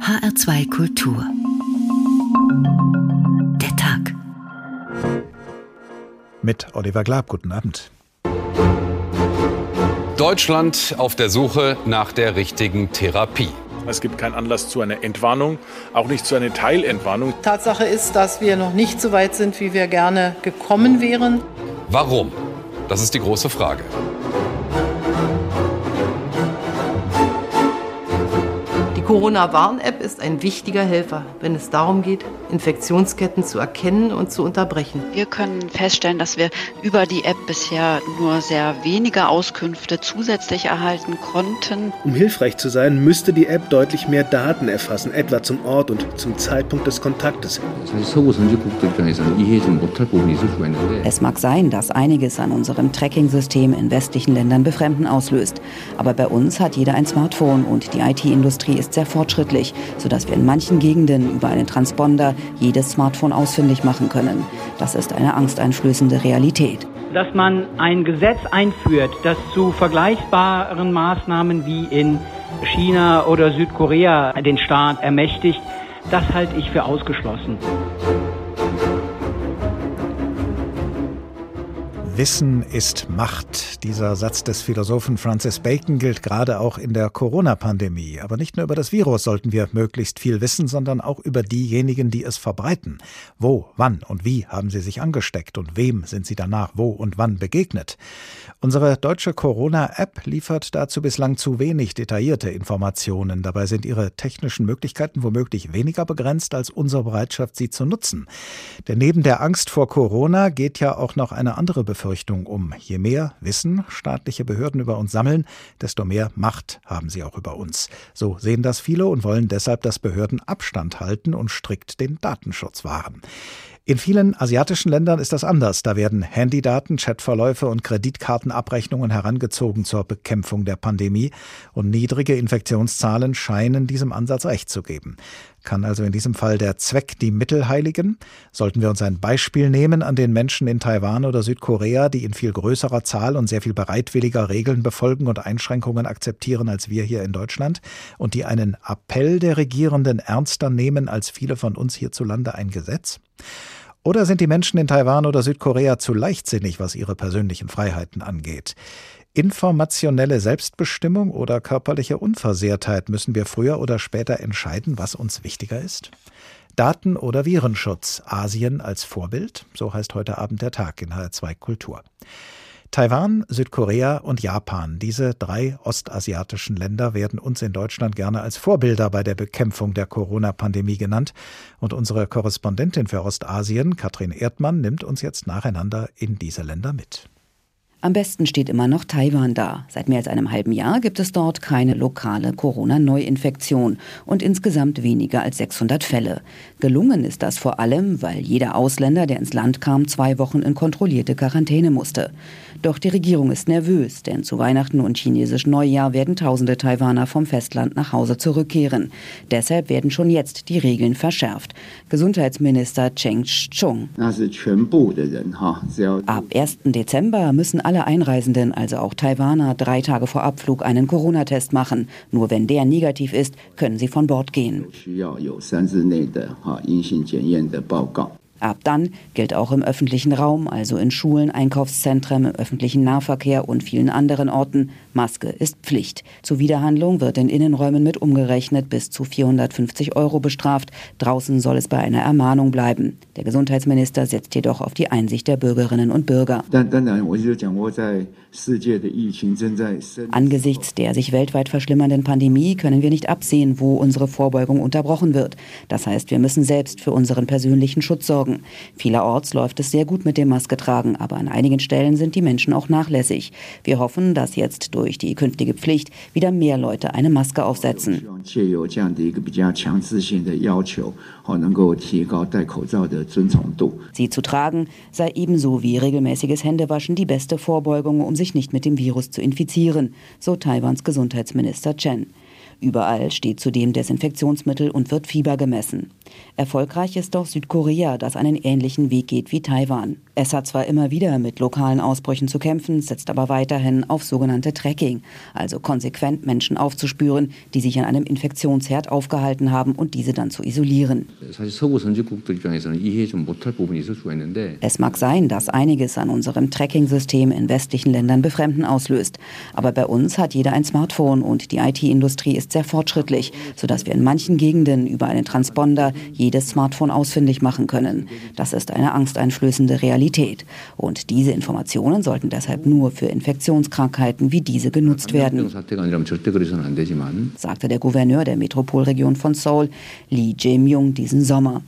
HR2 Kultur. Der Tag. Mit Oliver Glab, guten Abend. Deutschland auf der Suche nach der richtigen Therapie. Es gibt keinen Anlass zu einer Entwarnung, auch nicht zu einer Teilentwarnung. Tatsache ist, dass wir noch nicht so weit sind, wie wir gerne gekommen wären. Warum? Das ist die große Frage. Corona-Warn-App ist ein wichtiger Helfer, wenn es darum geht, Infektionsketten zu erkennen und zu unterbrechen. Wir können feststellen, dass wir über die App bisher nur sehr wenige Auskünfte zusätzlich erhalten konnten. Um hilfreich zu sein, müsste die App deutlich mehr Daten erfassen, etwa zum Ort und zum Zeitpunkt des Kontaktes. Es mag sein, dass einiges an unserem Tracking-System in westlichen Ländern Befremden auslöst. Aber bei uns hat jeder ein Smartphone und die IT-Industrie ist sehr fortschrittlich, sodass wir in manchen Gegenden über einen Transponder jedes Smartphone ausfindig machen können. Das ist eine angsteinflößende Realität. Dass man ein Gesetz einführt, das zu vergleichbaren Maßnahmen wie in China oder Südkorea den Staat ermächtigt, das halte ich für ausgeschlossen. Wissen ist Macht. Dieser Satz des Philosophen Francis Bacon gilt gerade auch in der Corona-Pandemie. Aber nicht nur über das Virus sollten wir möglichst viel wissen, sondern auch über diejenigen, die es verbreiten. Wo, wann und wie haben sie sich angesteckt und wem sind sie danach wo und wann begegnet? Unsere deutsche Corona-App liefert dazu bislang zu wenig detaillierte Informationen. Dabei sind ihre technischen Möglichkeiten womöglich weniger begrenzt als unsere Bereitschaft, sie zu nutzen. Denn neben der Angst vor Corona geht ja auch noch eine andere Befürchtung um. Je mehr Wissen staatliche Behörden über uns sammeln, desto mehr Macht haben sie auch über uns. So sehen das viele und wollen deshalb, dass Behörden Abstand halten und strikt den Datenschutz wahren. In vielen asiatischen Ländern ist das anders. Da werden Handydaten, Chatverläufe und Kreditkartenabrechnungen herangezogen zur Bekämpfung der Pandemie. Und niedrige Infektionszahlen scheinen diesem Ansatz recht zu geben. Kann also in diesem Fall der Zweck die Mittel heiligen? Sollten wir uns ein Beispiel nehmen an den Menschen in Taiwan oder Südkorea, die in viel größerer Zahl und sehr viel bereitwilliger Regeln befolgen und Einschränkungen akzeptieren als wir hier in Deutschland und die einen Appell der Regierenden ernster nehmen als viele von uns hierzulande ein Gesetz? Oder sind die Menschen in Taiwan oder Südkorea zu leichtsinnig, was ihre persönlichen Freiheiten angeht? Informationelle Selbstbestimmung oder körperliche Unversehrtheit müssen wir früher oder später entscheiden, was uns wichtiger ist? Daten- oder Virenschutz, Asien als Vorbild, so heißt heute Abend der Tag in HR2 Kultur. Taiwan, Südkorea und Japan, diese drei ostasiatischen Länder werden uns in Deutschland gerne als Vorbilder bei der Bekämpfung der Corona-Pandemie genannt. Und unsere Korrespondentin für Ostasien, Katrin Erdmann, nimmt uns jetzt nacheinander in diese Länder mit. Am besten steht immer noch Taiwan da. Seit mehr als einem halben Jahr gibt es dort keine lokale Corona-Neuinfektion und insgesamt weniger als 600 Fälle. Gelungen ist das vor allem, weil jeder Ausländer, der ins Land kam, zwei Wochen in kontrollierte Quarantäne musste. Doch die Regierung ist nervös, denn zu Weihnachten und chinesischen Neujahr werden tausende Taiwaner vom Festland nach Hause zurückkehren. Deshalb werden schon jetzt die Regeln verschärft. Gesundheitsminister Cheng Chung. Ab 1. Dezember müssen alle Einreisenden, also auch Taiwaner, drei Tage vor Abflug einen Corona-Test machen. Nur wenn der negativ ist, können sie von Bord gehen. Ab dann gilt auch im öffentlichen Raum, also in Schulen, Einkaufszentren, im öffentlichen Nahverkehr und vielen anderen Orten, Maske ist Pflicht. Zuwiderhandlung wird in Innenräumen mit umgerechnet bis zu 450 Euro bestraft. Draußen soll es bei einer Ermahnung bleiben. Der Gesundheitsminister setzt jedoch auf die Einsicht der Bürgerinnen und Bürger. Angesichts der sich weltweit verschlimmernden Pandemie können wir nicht absehen, wo unsere Vorbeugung unterbrochen wird. Das heißt, wir müssen selbst für unseren persönlichen Schutz sorgen. Vielerorts läuft es sehr gut mit dem Masketragen, aber an einigen Stellen sind die Menschen auch nachlässig. Wir hoffen, dass jetzt durch die künftige Pflicht wieder mehr Leute eine Maske aufsetzen. Sie zu tragen sei ebenso wie regelmäßiges Händewaschen die beste Vorbeugung, um sich nicht mit dem Virus zu infizieren, so Taiwans Gesundheitsminister Chen. Überall steht zudem Desinfektionsmittel und wird Fieber gemessen. Erfolgreich ist doch Südkorea, das einen ähnlichen Weg geht wie Taiwan. Es hat zwar immer wieder mit lokalen Ausbrüchen zu kämpfen, setzt aber weiterhin auf sogenannte Tracking, also konsequent Menschen aufzuspüren, die sich an einem Infektionsherd aufgehalten haben und diese dann zu isolieren. Es mag sein, dass einiges an unserem Tracking-System in westlichen Ländern Befremden auslöst. Aber bei uns hat jeder ein Smartphone und die IT-Industrie ist sehr fortschrittlich, sodass wir in manchen Gegenden über einen Transponder jedes Smartphone ausfindig machen können. Das ist eine angsteinflößende Realität. Und diese Informationen sollten deshalb nur für Infektionskrankheiten wie diese genutzt werden, sagte der Gouverneur der Metropolregion von Seoul, Lee Jae-myung, diesen Sommer.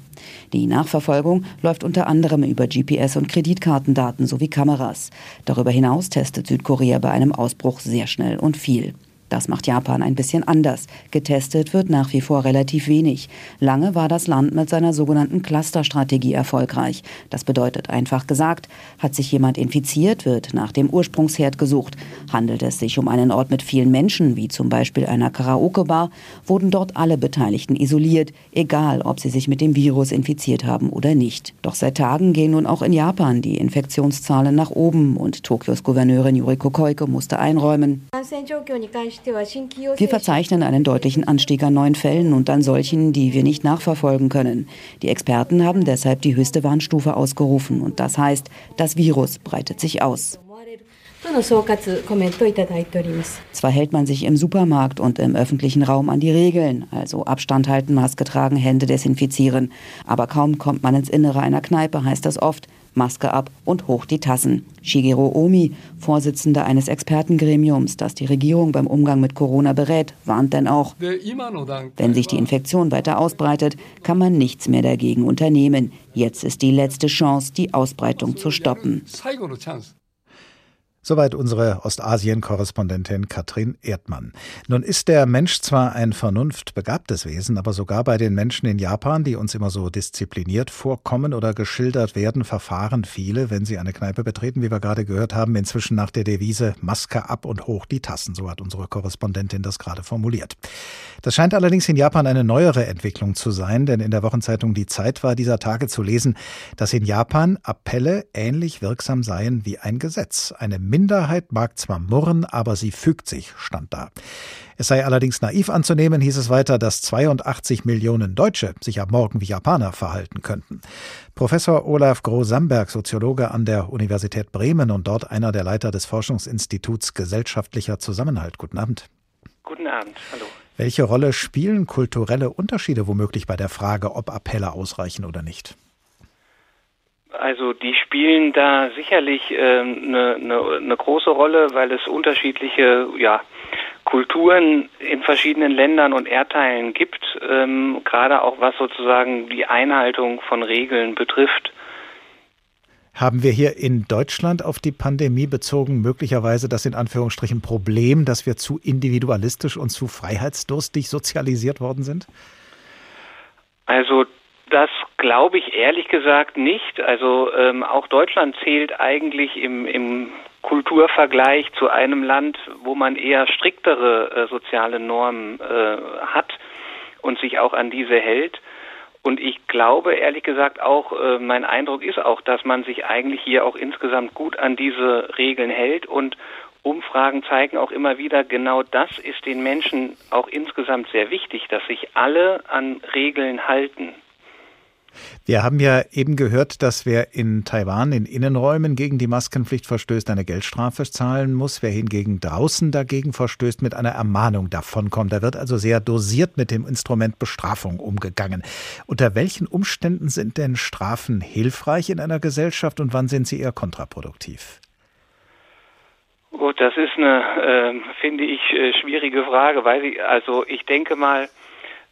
Die Nachverfolgung läuft unter anderem über GPS- und Kreditkartendaten sowie Kameras. Darüber hinaus testet Südkorea bei einem Ausbruch sehr schnell und viel. Das macht Japan ein bisschen anders. Getestet wird nach wie vor relativ wenig. Lange war das Land mit seiner sogenannten Clusterstrategie erfolgreich. Das bedeutet einfach gesagt, hat sich jemand infiziert, wird nach dem Ursprungsherd gesucht. Handelt es sich um einen Ort mit vielen Menschen, wie zum Beispiel einer Karaoke-Bar, wurden dort alle Beteiligten isoliert, egal ob sie sich mit dem Virus infiziert haben oder nicht. Doch seit Tagen gehen nun auch in Japan die Infektionszahlen nach oben und Tokios Gouverneurin Yuriko Koike musste einräumen. Wir verzeichnen einen deutlichen Anstieg an neuen Fällen und an solchen, die wir nicht nachverfolgen können. Die Experten haben deshalb die höchste Warnstufe ausgerufen und das heißt, das Virus breitet sich aus. Zwar hält man sich im Supermarkt und im öffentlichen Raum an die Regeln, also Abstand halten, Maske tragen, Hände desinfizieren, aber kaum kommt man ins Innere einer Kneipe, heißt das oft, Maske ab und hoch die Tassen. Shigeru Omi, Vorsitzender eines Expertengremiums, das die Regierung beim Umgang mit Corona berät, warnt denn auch, wenn sich die Infektion weiter ausbreitet, kann man nichts mehr dagegen unternehmen. Jetzt ist die letzte Chance, die Ausbreitung zu stoppen. Soweit unsere Ostasien-Korrespondentin Katrin Erdmann. Nun ist der Mensch zwar ein vernunftbegabtes Wesen, aber sogar bei den Menschen in Japan, die uns immer so diszipliniert vorkommen oder geschildert werden, verfahren viele, wenn sie eine Kneipe betreten, wie wir gerade gehört haben, inzwischen nach der Devise Maske ab und hoch die Tassen. So hat unsere Korrespondentin das gerade formuliert. Das scheint allerdings in Japan eine neuere Entwicklung zu sein, denn in der Wochenzeitung Die Zeit war dieser Tage zu lesen, dass in Japan Appelle ähnlich wirksam seien wie ein Gesetz. Eine Minderheit mag zwar murren, aber sie fügt sich, stand da. Es sei allerdings naiv anzunehmen, hieß es weiter, dass 82 Millionen Deutsche sich ab morgen wie Japaner verhalten könnten. Professor Olaf Groh-Samberg, Soziologe an der Universität Bremen und dort einer der Leiter des Forschungsinstituts Gesellschaftlicher Zusammenhalt. Guten Abend. Guten Abend, hallo. Welche Rolle spielen kulturelle Unterschiede womöglich bei der Frage, ob Appelle ausreichen oder nicht? Also die spielen da sicherlich eine ähm, äh, ne, ne große Rolle, weil es unterschiedliche ja, Kulturen in verschiedenen Ländern und Erdteilen gibt, ähm, gerade auch was sozusagen die Einhaltung von Regeln betrifft. Haben wir hier in Deutschland auf die Pandemie bezogen möglicherweise das in Anführungsstrichen Problem, dass wir zu individualistisch und zu freiheitsdurstig sozialisiert worden sind? Also das glaube ich ehrlich gesagt nicht. Also ähm, auch Deutschland zählt eigentlich im, im Kulturvergleich zu einem Land, wo man eher striktere äh, soziale Normen äh, hat und sich auch an diese hält. Und ich glaube ehrlich gesagt auch, äh, mein Eindruck ist auch, dass man sich eigentlich hier auch insgesamt gut an diese Regeln hält und Umfragen zeigen auch immer wieder, genau das ist den Menschen auch insgesamt sehr wichtig, dass sich alle an Regeln halten. Wir haben ja eben gehört, dass wer in Taiwan in Innenräumen gegen die Maskenpflicht verstößt, eine Geldstrafe zahlen muss. Wer hingegen draußen dagegen verstößt, mit einer Ermahnung davonkommt. Da wird also sehr dosiert mit dem Instrument Bestrafung umgegangen. Unter welchen Umständen sind denn Strafen hilfreich in einer Gesellschaft und wann sind sie eher kontraproduktiv? Gut, das ist eine, äh, finde ich, äh, schwierige Frage, weil ich, also ich denke mal,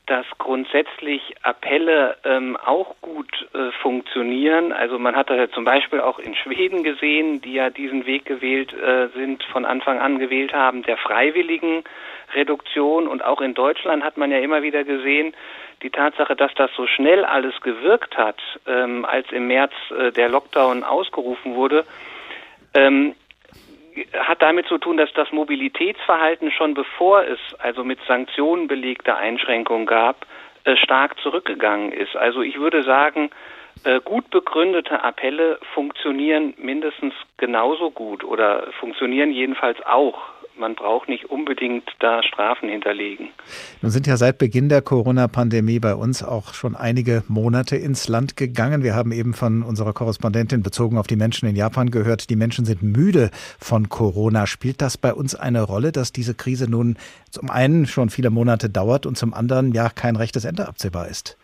dass grundsätzlich Appelle ähm, auch gut äh, funktionieren. Also man hat das ja zum Beispiel auch in Schweden gesehen, die ja diesen Weg gewählt äh, sind, von Anfang an gewählt haben, der freiwilligen Reduktion. Und auch in Deutschland hat man ja immer wieder gesehen, die Tatsache, dass das so schnell alles gewirkt hat, ähm, als im März äh, der Lockdown ausgerufen wurde, ähm, hat damit zu tun, dass das Mobilitätsverhalten schon bevor es also mit Sanktionen belegte Einschränkungen gab, äh, stark zurückgegangen ist. Also ich würde sagen, äh, gut begründete Appelle funktionieren mindestens genauso gut oder funktionieren jedenfalls auch man braucht nicht unbedingt da Strafen hinterlegen. Nun sind ja seit Beginn der Corona-Pandemie bei uns auch schon einige Monate ins Land gegangen. Wir haben eben von unserer Korrespondentin bezogen auf die Menschen in Japan gehört, die Menschen sind müde von Corona. Spielt das bei uns eine Rolle, dass diese Krise nun zum einen schon viele Monate dauert und zum anderen ja kein rechtes Ende absehbar ist?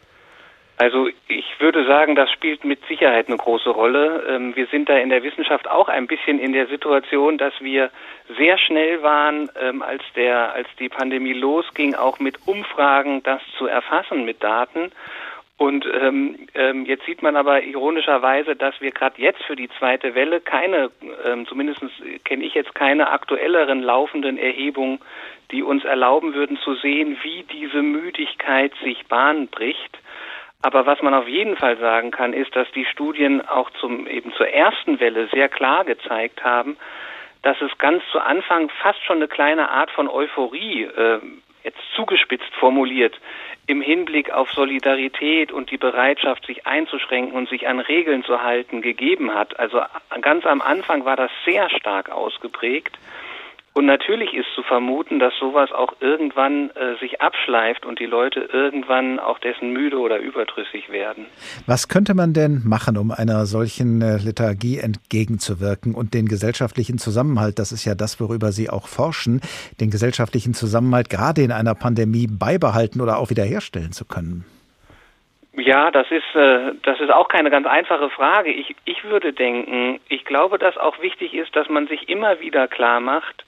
Also ich würde sagen, das spielt mit Sicherheit eine große Rolle. Ähm, wir sind da in der Wissenschaft auch ein bisschen in der Situation, dass wir sehr schnell waren, ähm, als der, als die Pandemie losging, auch mit Umfragen das zu erfassen mit Daten. Und ähm, ähm, jetzt sieht man aber ironischerweise, dass wir gerade jetzt für die zweite Welle keine, ähm, zumindest kenne ich jetzt keine aktuelleren laufenden Erhebungen, die uns erlauben würden zu sehen, wie diese Müdigkeit sich Bahn bricht. Aber was man auf jeden Fall sagen kann, ist, dass die Studien auch zum, eben zur ersten Welle sehr klar gezeigt haben, dass es ganz zu Anfang fast schon eine kleine Art von Euphorie, äh, jetzt zugespitzt formuliert, im Hinblick auf Solidarität und die Bereitschaft, sich einzuschränken und sich an Regeln zu halten, gegeben hat. Also ganz am Anfang war das sehr stark ausgeprägt. Und natürlich ist zu vermuten, dass sowas auch irgendwann äh, sich abschleift und die Leute irgendwann auch dessen müde oder überdrüssig werden. Was könnte man denn machen, um einer solchen äh, Lethargie entgegenzuwirken und den gesellschaftlichen Zusammenhalt, das ist ja das, worüber Sie auch forschen, den gesellschaftlichen Zusammenhalt gerade in einer Pandemie beibehalten oder auch wiederherstellen zu können? Ja, das ist äh, das ist auch keine ganz einfache Frage. Ich ich würde denken, ich glaube, dass auch wichtig ist, dass man sich immer wieder klar macht,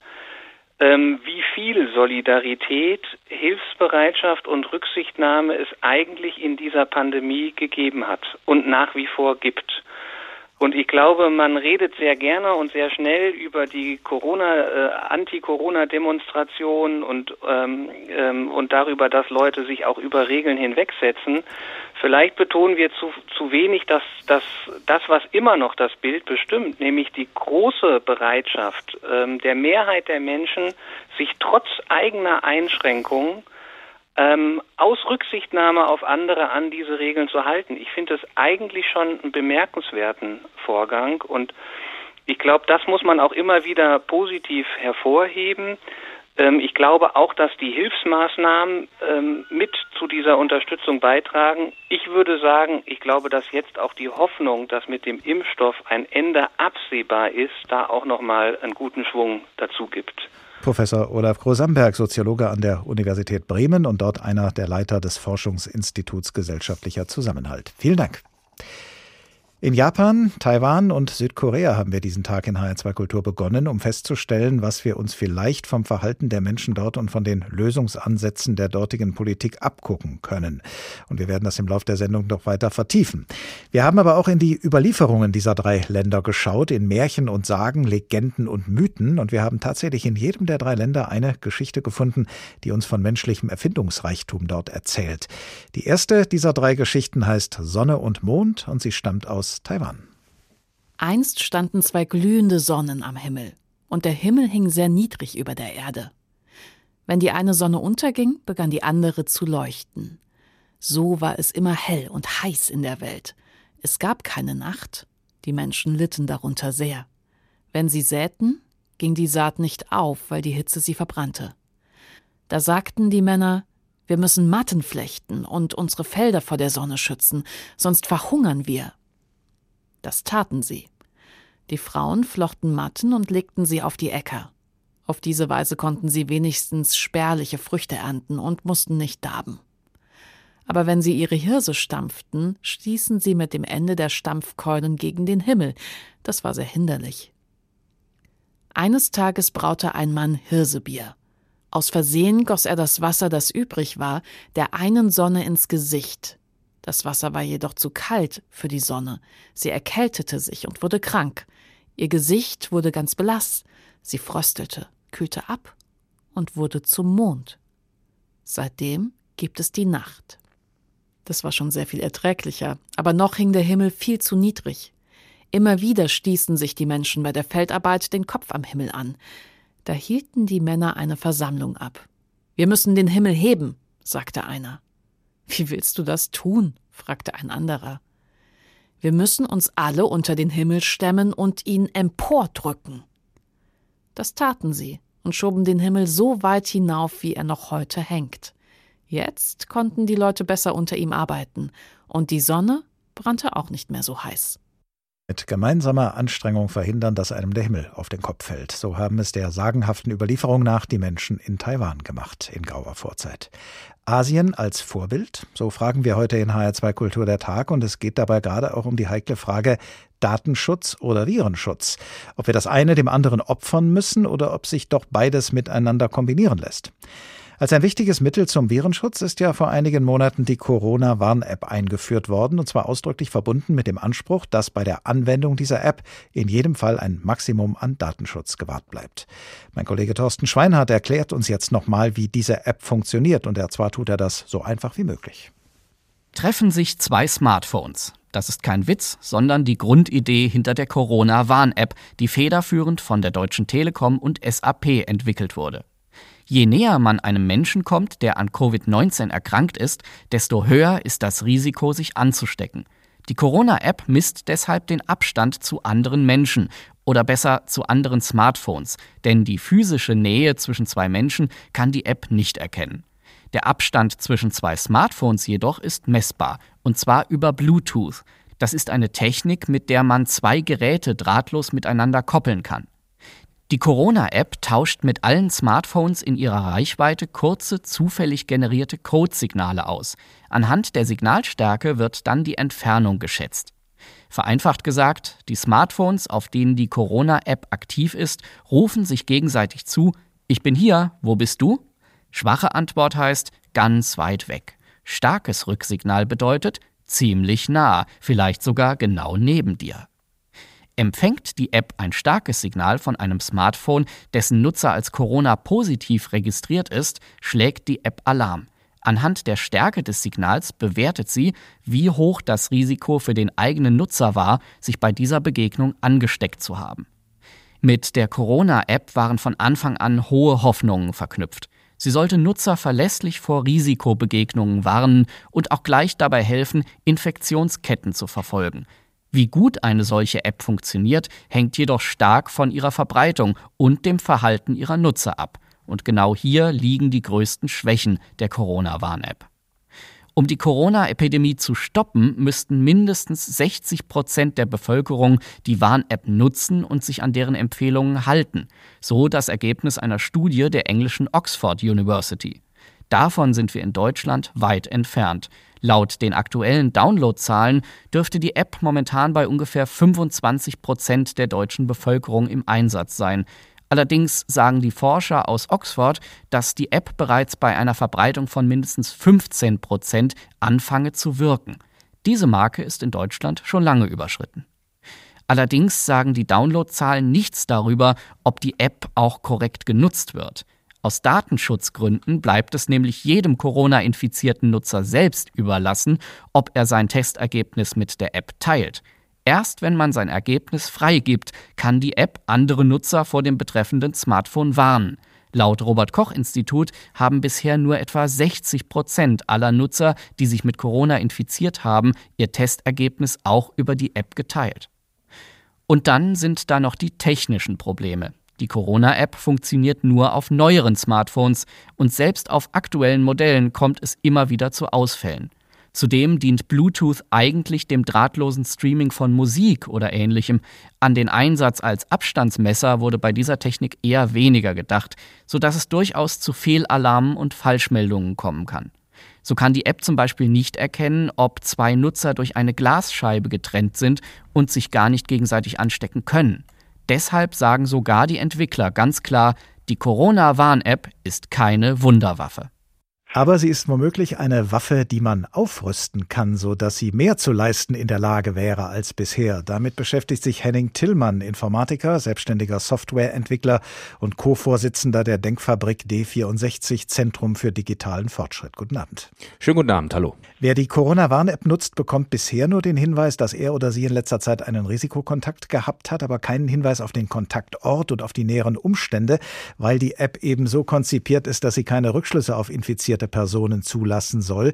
wie viel Solidarität, Hilfsbereitschaft und Rücksichtnahme es eigentlich in dieser Pandemie gegeben hat und nach wie vor gibt. Und ich glaube, man redet sehr gerne und sehr schnell über die Corona, äh, Anti-Corona-Demonstrationen und ähm, ähm, und darüber, dass Leute sich auch über Regeln hinwegsetzen. Vielleicht betonen wir zu, zu wenig, dass, dass das, was immer noch das Bild bestimmt, nämlich die große Bereitschaft ähm, der Mehrheit der Menschen, sich trotz eigener Einschränkungen ähm, aus Rücksichtnahme auf andere an diese Regeln zu halten. Ich finde das eigentlich schon einen bemerkenswerten Vorgang und ich glaube, das muss man auch immer wieder positiv hervorheben. Ähm, ich glaube auch, dass die Hilfsmaßnahmen ähm, mit zu dieser Unterstützung beitragen. Ich würde sagen, ich glaube, dass jetzt auch die Hoffnung, dass mit dem Impfstoff ein Ende absehbar ist, da auch nochmal einen guten Schwung dazu gibt. Professor Olaf Grosamberg, Soziologe an der Universität Bremen und dort einer der Leiter des Forschungsinstituts Gesellschaftlicher Zusammenhalt. Vielen Dank. In Japan, Taiwan und Südkorea haben wir diesen Tag in HR2 Kultur begonnen, um festzustellen, was wir uns vielleicht vom Verhalten der Menschen dort und von den Lösungsansätzen der dortigen Politik abgucken können. Und wir werden das im Laufe der Sendung noch weiter vertiefen. Wir haben aber auch in die Überlieferungen dieser drei Länder geschaut, in Märchen und Sagen, Legenden und Mythen. Und wir haben tatsächlich in jedem der drei Länder eine Geschichte gefunden, die uns von menschlichem Erfindungsreichtum dort erzählt. Die erste dieser drei Geschichten heißt Sonne und Mond und sie stammt aus aus Taiwan. Einst standen zwei glühende Sonnen am Himmel, und der Himmel hing sehr niedrig über der Erde. Wenn die eine Sonne unterging, begann die andere zu leuchten. So war es immer hell und heiß in der Welt. Es gab keine Nacht. Die Menschen litten darunter sehr. Wenn sie säten, ging die Saat nicht auf, weil die Hitze sie verbrannte. Da sagten die Männer, wir müssen Matten flechten und unsere Felder vor der Sonne schützen, sonst verhungern wir. Das taten sie. Die Frauen flochten Matten und legten sie auf die Äcker. Auf diese Weise konnten sie wenigstens spärliche Früchte ernten und mussten nicht darben. Aber wenn sie ihre Hirse stampften, stießen sie mit dem Ende der Stampfkeulen gegen den Himmel. Das war sehr hinderlich. Eines Tages braute ein Mann Hirsebier. Aus Versehen goss er das Wasser, das übrig war, der einen Sonne ins Gesicht. Das Wasser war jedoch zu kalt für die Sonne. Sie erkältete sich und wurde krank. Ihr Gesicht wurde ganz blass. Sie fröstelte, kühlte ab und wurde zum Mond. Seitdem gibt es die Nacht. Das war schon sehr viel erträglicher, aber noch hing der Himmel viel zu niedrig. Immer wieder stießen sich die Menschen bei der Feldarbeit den Kopf am Himmel an. Da hielten die Männer eine Versammlung ab. Wir müssen den Himmel heben, sagte einer. Wie willst du das tun? fragte ein anderer. Wir müssen uns alle unter den Himmel stemmen und ihn empordrücken. Das taten sie und schoben den Himmel so weit hinauf, wie er noch heute hängt. Jetzt konnten die Leute besser unter ihm arbeiten, und die Sonne brannte auch nicht mehr so heiß. Mit gemeinsamer Anstrengung verhindern, dass einem der Himmel auf den Kopf fällt. So haben es der sagenhaften Überlieferung nach die Menschen in Taiwan gemacht, in grauer Vorzeit. Asien als Vorbild? So fragen wir heute in HR2 Kultur der Tag und es geht dabei gerade auch um die heikle Frage Datenschutz oder Virenschutz. Ob wir das eine dem anderen opfern müssen oder ob sich doch beides miteinander kombinieren lässt. Als ein wichtiges Mittel zum Virenschutz ist ja vor einigen Monaten die Corona-Warn-App eingeführt worden, und zwar ausdrücklich verbunden mit dem Anspruch, dass bei der Anwendung dieser App in jedem Fall ein Maximum an Datenschutz gewahrt bleibt. Mein Kollege Thorsten Schweinhardt erklärt uns jetzt nochmal, wie diese App funktioniert, und zwar tut er das so einfach wie möglich. Treffen sich zwei Smartphones. Das ist kein Witz, sondern die Grundidee hinter der Corona-Warn-App, die federführend von der Deutschen Telekom und SAP entwickelt wurde. Je näher man einem Menschen kommt, der an Covid-19 erkrankt ist, desto höher ist das Risiko, sich anzustecken. Die Corona-App misst deshalb den Abstand zu anderen Menschen oder besser zu anderen Smartphones, denn die physische Nähe zwischen zwei Menschen kann die App nicht erkennen. Der Abstand zwischen zwei Smartphones jedoch ist messbar, und zwar über Bluetooth. Das ist eine Technik, mit der man zwei Geräte drahtlos miteinander koppeln kann. Die Corona-App tauscht mit allen Smartphones in ihrer Reichweite kurze, zufällig generierte Codesignale aus. Anhand der Signalstärke wird dann die Entfernung geschätzt. Vereinfacht gesagt, die Smartphones, auf denen die Corona-App aktiv ist, rufen sich gegenseitig zu, ich bin hier, wo bist du? Schwache Antwort heißt ganz weit weg. Starkes Rücksignal bedeutet ziemlich nah, vielleicht sogar genau neben dir. Empfängt die App ein starkes Signal von einem Smartphone, dessen Nutzer als Corona-positiv registriert ist, schlägt die App Alarm. Anhand der Stärke des Signals bewertet sie, wie hoch das Risiko für den eigenen Nutzer war, sich bei dieser Begegnung angesteckt zu haben. Mit der Corona-App waren von Anfang an hohe Hoffnungen verknüpft. Sie sollte Nutzer verlässlich vor Risikobegegnungen warnen und auch gleich dabei helfen, Infektionsketten zu verfolgen. Wie gut eine solche App funktioniert, hängt jedoch stark von ihrer Verbreitung und dem Verhalten ihrer Nutzer ab. Und genau hier liegen die größten Schwächen der Corona-Warn-App. Um die Corona-Epidemie zu stoppen, müssten mindestens 60 Prozent der Bevölkerung die Warn-App nutzen und sich an deren Empfehlungen halten. So das Ergebnis einer Studie der englischen Oxford University. Davon sind wir in Deutschland weit entfernt. Laut den aktuellen Downloadzahlen dürfte die App momentan bei ungefähr 25 Prozent der deutschen Bevölkerung im Einsatz sein. Allerdings sagen die Forscher aus Oxford, dass die App bereits bei einer Verbreitung von mindestens 15 Prozent anfange zu wirken. Diese Marke ist in Deutschland schon lange überschritten. Allerdings sagen die Downloadzahlen nichts darüber, ob die App auch korrekt genutzt wird. Aus Datenschutzgründen bleibt es nämlich jedem Corona-infizierten Nutzer selbst überlassen, ob er sein Testergebnis mit der App teilt. Erst wenn man sein Ergebnis freigibt, kann die App andere Nutzer vor dem betreffenden Smartphone warnen. Laut Robert Koch Institut haben bisher nur etwa 60 Prozent aller Nutzer, die sich mit Corona infiziert haben, ihr Testergebnis auch über die App geteilt. Und dann sind da noch die technischen Probleme. Die Corona-App funktioniert nur auf neueren Smartphones und selbst auf aktuellen Modellen kommt es immer wieder zu Ausfällen. Zudem dient Bluetooth eigentlich dem drahtlosen Streaming von Musik oder ähnlichem. An den Einsatz als Abstandsmesser wurde bei dieser Technik eher weniger gedacht, sodass es durchaus zu Fehlalarmen und Falschmeldungen kommen kann. So kann die App zum Beispiel nicht erkennen, ob zwei Nutzer durch eine Glasscheibe getrennt sind und sich gar nicht gegenseitig anstecken können. Deshalb sagen sogar die Entwickler ganz klar, die Corona-Warn-App ist keine Wunderwaffe. Aber sie ist womöglich eine Waffe, die man aufrüsten kann, so dass sie mehr zu leisten in der Lage wäre als bisher. Damit beschäftigt sich Henning Tillmann, Informatiker, selbstständiger Softwareentwickler und Co-Vorsitzender der Denkfabrik D64 Zentrum für digitalen Fortschritt. Guten Abend. Schönen guten Abend, hallo. Wer die Corona-Warn-App nutzt, bekommt bisher nur den Hinweis, dass er oder sie in letzter Zeit einen Risikokontakt gehabt hat, aber keinen Hinweis auf den Kontaktort und auf die näheren Umstände, weil die App eben so konzipiert ist, dass sie keine Rückschlüsse auf Infizierte Personen zulassen soll.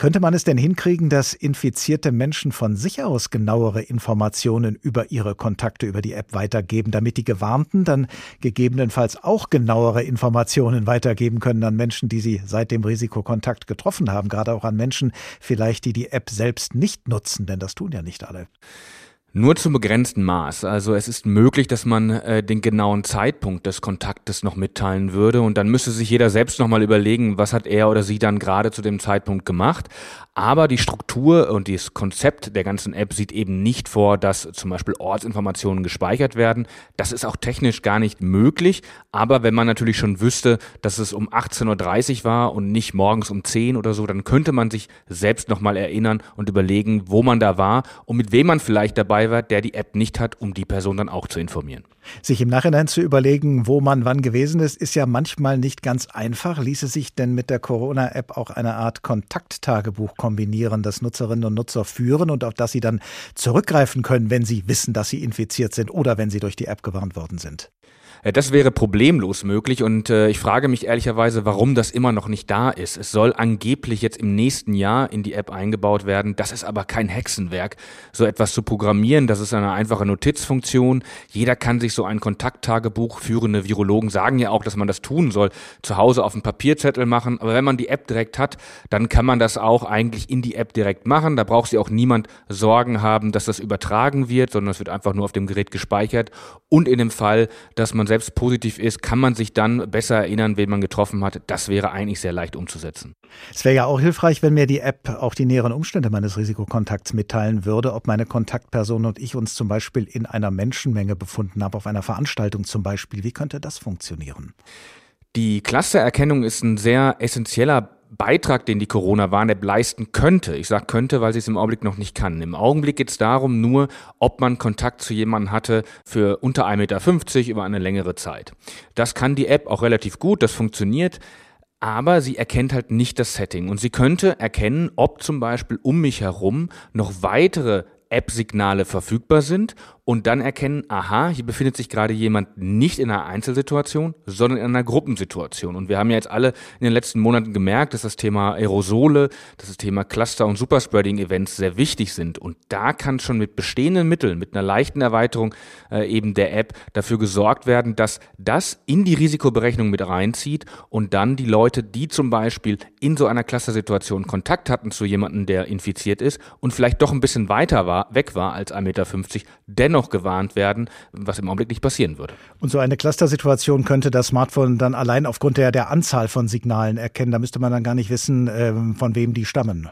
Könnte man es denn hinkriegen, dass infizierte Menschen von sich aus genauere Informationen über ihre Kontakte über die App weitergeben, damit die Gewarnten dann gegebenenfalls auch genauere Informationen weitergeben können an Menschen, die sie seit dem Risikokontakt getroffen haben, gerade auch an Menschen vielleicht, die die App selbst nicht nutzen, denn das tun ja nicht alle. Nur zum begrenzten Maß. Also es ist möglich, dass man äh, den genauen Zeitpunkt des Kontaktes noch mitteilen würde und dann müsste sich jeder selbst nochmal überlegen, was hat er oder sie dann gerade zu dem Zeitpunkt gemacht. Aber die Struktur und das Konzept der ganzen App sieht eben nicht vor, dass zum Beispiel Ortsinformationen gespeichert werden. Das ist auch technisch gar nicht möglich. Aber wenn man natürlich schon wüsste, dass es um 18.30 Uhr war und nicht morgens um 10 oder so, dann könnte man sich selbst nochmal erinnern und überlegen, wo man da war und mit wem man vielleicht dabei war, der die App nicht hat, um die Person dann auch zu informieren. Sich im Nachhinein zu überlegen, wo man wann gewesen ist, ist ja manchmal nicht ganz einfach. Ließe sich denn mit der Corona-App auch eine Art Kontakttagebuch kombinieren, das Nutzerinnen und Nutzer führen und auf das sie dann zurückgreifen können, wenn sie wissen, dass sie infiziert sind oder wenn sie durch die App gewarnt worden sind? Äh, das wäre problemlos möglich und äh, ich frage mich ehrlicherweise, warum das immer noch nicht da ist. Es soll angeblich jetzt im nächsten Jahr in die App eingebaut werden. Das ist aber kein Hexenwerk, so etwas zu programmieren. Das ist eine einfache Notizfunktion. Jeder kann sich so ein Kontakttagebuch, führende Virologen sagen ja auch, dass man das tun soll, zu Hause auf dem Papierzettel machen. Aber wenn man die App direkt hat, dann kann man das auch eigentlich in die App direkt machen. Da braucht sich auch niemand Sorgen haben, dass das übertragen wird, sondern es wird einfach nur auf dem Gerät gespeichert. Und in dem Fall, dass man selbst positiv ist, kann man sich dann besser erinnern, wen man getroffen hat. Das wäre eigentlich sehr leicht umzusetzen. Es wäre ja auch hilfreich, wenn mir die App auch die näheren Umstände meines Risikokontakts mitteilen würde, ob meine Kontaktperson und ich uns zum Beispiel in einer Menschenmenge befunden haben, auf einer Veranstaltung zum Beispiel. Wie könnte das funktionieren? Die Clustererkennung ist ein sehr essentieller Beitrag, den die Corona-Warn-App leisten könnte. Ich sage könnte, weil sie es im Augenblick noch nicht kann. Im Augenblick geht es darum nur, ob man Kontakt zu jemandem hatte für unter 1,50 Meter über eine längere Zeit. Das kann die App auch relativ gut, das funktioniert. Aber sie erkennt halt nicht das Setting und sie könnte erkennen, ob zum Beispiel um mich herum noch weitere App-Signale verfügbar sind und dann erkennen, aha, hier befindet sich gerade jemand nicht in einer Einzelsituation, sondern in einer Gruppensituation. Und wir haben ja jetzt alle in den letzten Monaten gemerkt, dass das Thema Aerosole, dass das Thema Cluster- und Superspreading-Events sehr wichtig sind. Und da kann schon mit bestehenden Mitteln, mit einer leichten Erweiterung äh, eben der App dafür gesorgt werden, dass das in die Risikoberechnung mit reinzieht und dann die Leute, die zum Beispiel in so einer Cluster-Situation Kontakt hatten zu jemandem, der infiziert ist und vielleicht doch ein bisschen weiter war, weg war als 1,50 Meter, dennoch gewarnt werden, was im Augenblick nicht passieren würde. Und so eine Cluster-Situation könnte das Smartphone dann allein aufgrund der, der Anzahl von Signalen erkennen. Da müsste man dann gar nicht wissen, äh, von wem die stammen.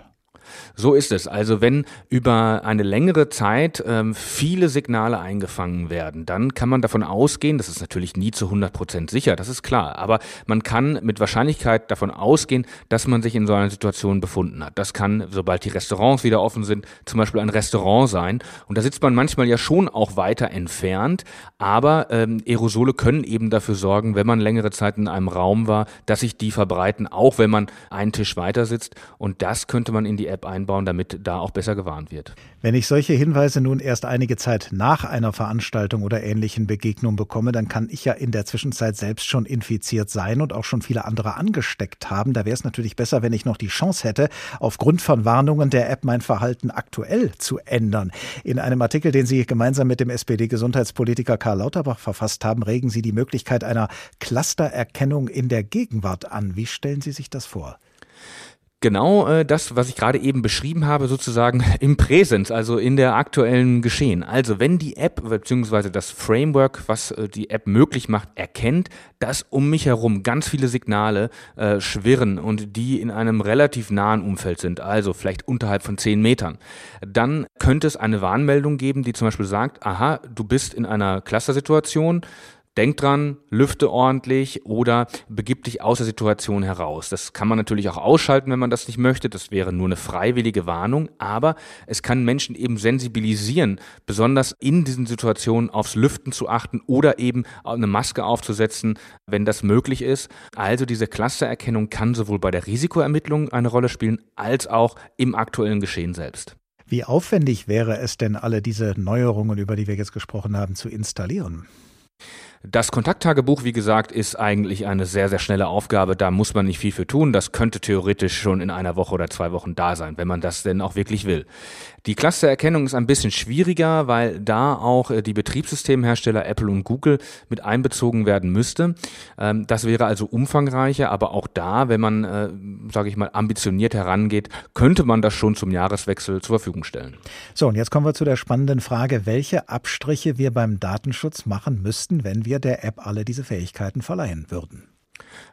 So ist es. Also wenn über eine längere Zeit ähm, viele Signale eingefangen werden, dann kann man davon ausgehen, das ist natürlich nie zu 100 Prozent sicher, das ist klar, aber man kann mit Wahrscheinlichkeit davon ausgehen, dass man sich in so einer Situation befunden hat. Das kann, sobald die Restaurants wieder offen sind, zum Beispiel ein Restaurant sein. Und da sitzt man manchmal ja schon auch weiter entfernt, aber ähm, Aerosole können eben dafür sorgen, wenn man längere Zeit in einem Raum war, dass sich die verbreiten, auch wenn man einen Tisch weiter sitzt. Und das könnte man in die App App einbauen, damit da auch besser gewarnt wird. Wenn ich solche Hinweise nun erst einige Zeit nach einer Veranstaltung oder ähnlichen Begegnung bekomme, dann kann ich ja in der Zwischenzeit selbst schon infiziert sein und auch schon viele andere angesteckt haben. Da wäre es natürlich besser, wenn ich noch die Chance hätte, aufgrund von Warnungen der App mein Verhalten aktuell zu ändern. In einem Artikel, den Sie gemeinsam mit dem SPD-Gesundheitspolitiker Karl Lauterbach verfasst haben, regen Sie die Möglichkeit einer Clustererkennung in der Gegenwart an. Wie stellen Sie sich das vor? Genau äh, das, was ich gerade eben beschrieben habe, sozusagen im Präsens, also in der aktuellen Geschehen. Also wenn die App bzw. das Framework, was äh, die App möglich macht, erkennt, dass um mich herum ganz viele Signale äh, schwirren und die in einem relativ nahen Umfeld sind, also vielleicht unterhalb von zehn Metern, dann könnte es eine Warnmeldung geben, die zum Beispiel sagt, aha, du bist in einer Cluster-Situation, Denk dran, lüfte ordentlich oder begib dich aus der Situation heraus. Das kann man natürlich auch ausschalten, wenn man das nicht möchte. Das wäre nur eine freiwillige Warnung. Aber es kann Menschen eben sensibilisieren, besonders in diesen Situationen aufs Lüften zu achten oder eben eine Maske aufzusetzen, wenn das möglich ist. Also diese Clustererkennung kann sowohl bei der Risikoermittlung eine Rolle spielen, als auch im aktuellen Geschehen selbst. Wie aufwendig wäre es denn, alle diese Neuerungen, über die wir jetzt gesprochen haben, zu installieren? Das Kontakttagebuch, wie gesagt, ist eigentlich eine sehr, sehr schnelle Aufgabe. Da muss man nicht viel für tun. Das könnte theoretisch schon in einer Woche oder zwei Wochen da sein, wenn man das denn auch wirklich will. Die Clustererkennung ist ein bisschen schwieriger, weil da auch äh, die Betriebssystemhersteller Apple und Google mit einbezogen werden müsste. Ähm, das wäre also umfangreicher, aber auch da, wenn man, äh, sage ich mal, ambitioniert herangeht, könnte man das schon zum Jahreswechsel zur Verfügung stellen. So, und jetzt kommen wir zu der spannenden Frage, welche Abstriche wir beim Datenschutz machen müssten, wenn wir der App alle diese Fähigkeiten verleihen würden.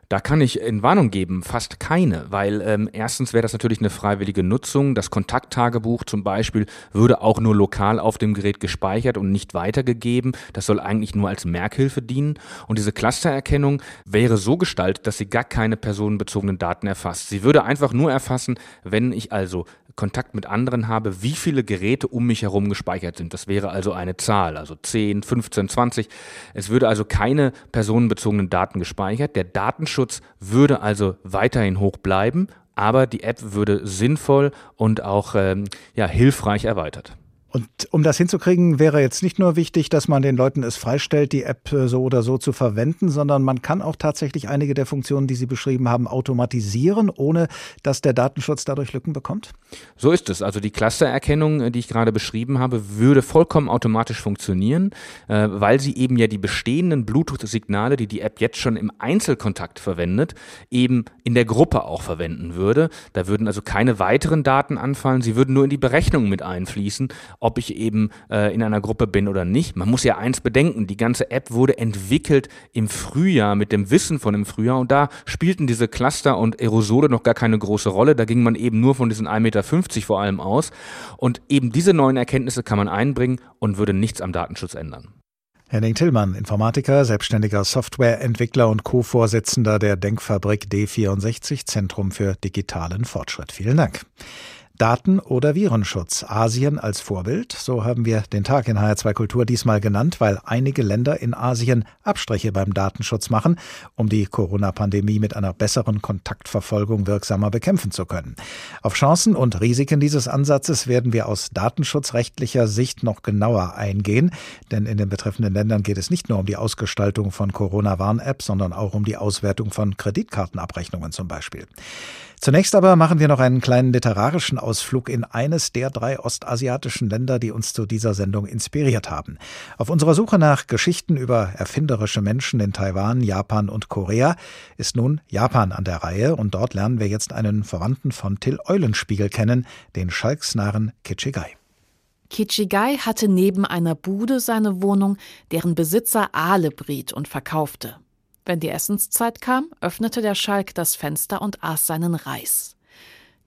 Da kann ich in Warnung geben, fast keine, weil ähm, erstens wäre das natürlich eine freiwillige Nutzung. Das Kontakttagebuch zum Beispiel würde auch nur lokal auf dem Gerät gespeichert und nicht weitergegeben. Das soll eigentlich nur als Merkhilfe dienen. Und diese Clustererkennung wäre so gestaltet, dass sie gar keine personenbezogenen Daten erfasst. Sie würde einfach nur erfassen, wenn ich also Kontakt mit anderen habe, wie viele Geräte um mich herum gespeichert sind. Das wäre also eine Zahl, also 10, 15, 20. Es würde also keine personenbezogenen Daten gespeichert. Der Datenschutz würde also weiterhin hoch bleiben, aber die App würde sinnvoll und auch ähm, ja, hilfreich erweitert. Und um das hinzukriegen, wäre jetzt nicht nur wichtig, dass man den Leuten es freistellt, die App äh, so oder so zu verwenden, sondern man kann auch tatsächlich einige der Funktionen, die Sie beschrieben haben, automatisieren, ohne dass der Datenschutz dadurch Lücken bekommt? So ist es. Also die Clustererkennung, äh, die ich gerade beschrieben habe, würde vollkommen automatisch funktionieren, äh, weil sie eben ja die bestehenden Bluetooth-Signale, die die App jetzt schon im Einzelkontakt verwendet, eben in der Gruppe auch verwenden würde. Da würden also keine weiteren Daten anfallen, sie würden nur in die Berechnung mit einfließen ob ich eben äh, in einer Gruppe bin oder nicht. Man muss ja eins bedenken, die ganze App wurde entwickelt im Frühjahr mit dem Wissen von dem Frühjahr und da spielten diese Cluster und Aerosole noch gar keine große Rolle. Da ging man eben nur von diesen 1,50 Meter vor allem aus. Und eben diese neuen Erkenntnisse kann man einbringen und würde nichts am Datenschutz ändern. Henning Tillmann, Informatiker, selbstständiger Softwareentwickler und Co-Vorsitzender der Denkfabrik D64 Zentrum für digitalen Fortschritt. Vielen Dank. Daten- oder Virenschutz. Asien als Vorbild. So haben wir den Tag in HR2 Kultur diesmal genannt, weil einige Länder in Asien Abstriche beim Datenschutz machen, um die Corona-Pandemie mit einer besseren Kontaktverfolgung wirksamer bekämpfen zu können. Auf Chancen und Risiken dieses Ansatzes werden wir aus datenschutzrechtlicher Sicht noch genauer eingehen, denn in den betreffenden Ländern geht es nicht nur um die Ausgestaltung von Corona-Warn-Apps, sondern auch um die Auswertung von Kreditkartenabrechnungen zum Beispiel. Zunächst aber machen wir noch einen kleinen literarischen Ausflug in eines der drei ostasiatischen Länder, die uns zu dieser Sendung inspiriert haben. Auf unserer Suche nach Geschichten über erfinderische Menschen in Taiwan, Japan und Korea ist nun Japan an der Reihe und dort lernen wir jetzt einen Verwandten von Till Eulenspiegel kennen, den Schalksnarren Kichigai. Kichigai hatte neben einer Bude seine Wohnung, deren Besitzer Aale briet und verkaufte. Wenn die Essenszeit kam, öffnete der Schalk das Fenster und aß seinen Reis.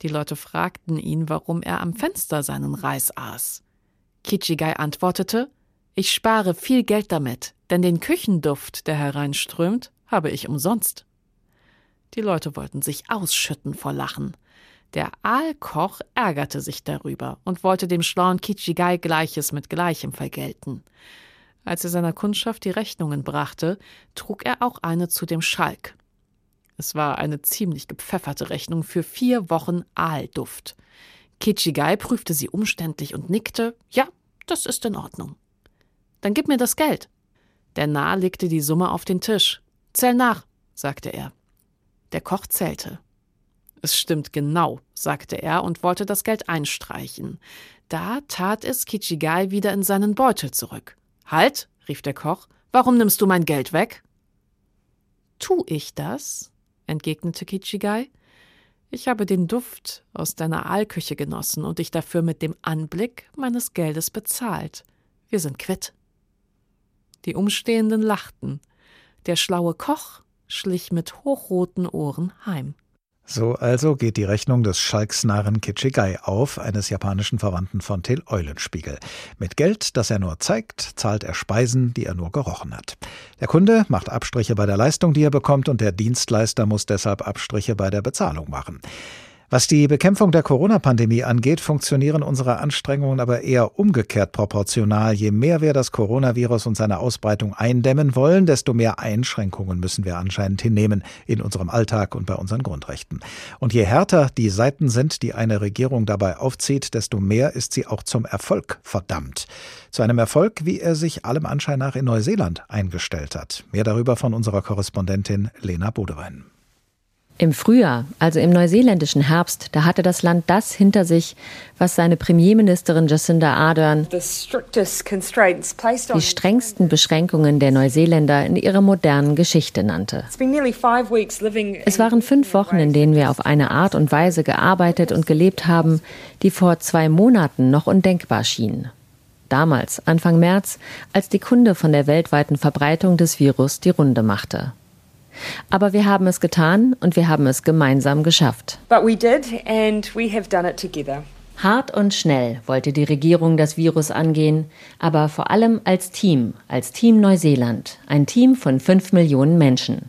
Die Leute fragten ihn, warum er am Fenster seinen Reis aß. Kichigai antwortete, ich spare viel Geld damit, denn den Küchenduft, der hereinströmt, habe ich umsonst. Die Leute wollten sich ausschütten vor Lachen. Der Aalkoch ärgerte sich darüber und wollte dem schlauen Kichigai Gleiches mit Gleichem vergelten. Als er seiner Kundschaft die Rechnungen brachte, trug er auch eine zu dem Schalk. Es war eine ziemlich gepfefferte Rechnung für vier Wochen Aalduft. Kichigai prüfte sie umständlich und nickte, ja, das ist in Ordnung. Dann gib mir das Geld. Der Narr legte die Summe auf den Tisch. Zähl nach, sagte er. Der Koch zählte. Es stimmt genau, sagte er und wollte das Geld einstreichen. Da tat es Kichigai wieder in seinen Beutel zurück. Halt, rief der Koch, warum nimmst du mein Geld weg? Tu ich das? entgegnete Kichigai. Ich habe den Duft aus deiner Aalküche genossen und dich dafür mit dem Anblick meines Geldes bezahlt. Wir sind quitt. Die Umstehenden lachten. Der schlaue Koch schlich mit hochroten Ohren heim. So also geht die Rechnung des Schalksnarren Kichigai auf, eines japanischen Verwandten von Till Eulenspiegel. Mit Geld, das er nur zeigt, zahlt er Speisen, die er nur gerochen hat. Der Kunde macht Abstriche bei der Leistung, die er bekommt, und der Dienstleister muss deshalb Abstriche bei der Bezahlung machen. Was die Bekämpfung der Corona-Pandemie angeht, funktionieren unsere Anstrengungen aber eher umgekehrt proportional. Je mehr wir das Coronavirus und seine Ausbreitung eindämmen wollen, desto mehr Einschränkungen müssen wir anscheinend hinnehmen in unserem Alltag und bei unseren Grundrechten. Und je härter die Seiten sind, die eine Regierung dabei aufzieht, desto mehr ist sie auch zum Erfolg verdammt. Zu einem Erfolg, wie er sich allem Anschein nach in Neuseeland eingestellt hat. Mehr darüber von unserer Korrespondentin Lena Bodewein. Im Frühjahr, also im neuseeländischen Herbst, da hatte das Land das hinter sich, was seine Premierministerin Jacinda Ardern die strengsten Beschränkungen der Neuseeländer in ihrer modernen Geschichte nannte. Es waren fünf Wochen, in denen wir auf eine Art und Weise gearbeitet und gelebt haben, die vor zwei Monaten noch undenkbar schien. Damals, Anfang März, als die Kunde von der weltweiten Verbreitung des Virus die Runde machte. Aber wir haben es getan und wir haben es gemeinsam geschafft. Hart und schnell wollte die Regierung das Virus angehen, aber vor allem als Team, als Team Neuseeland, ein Team von fünf Millionen Menschen.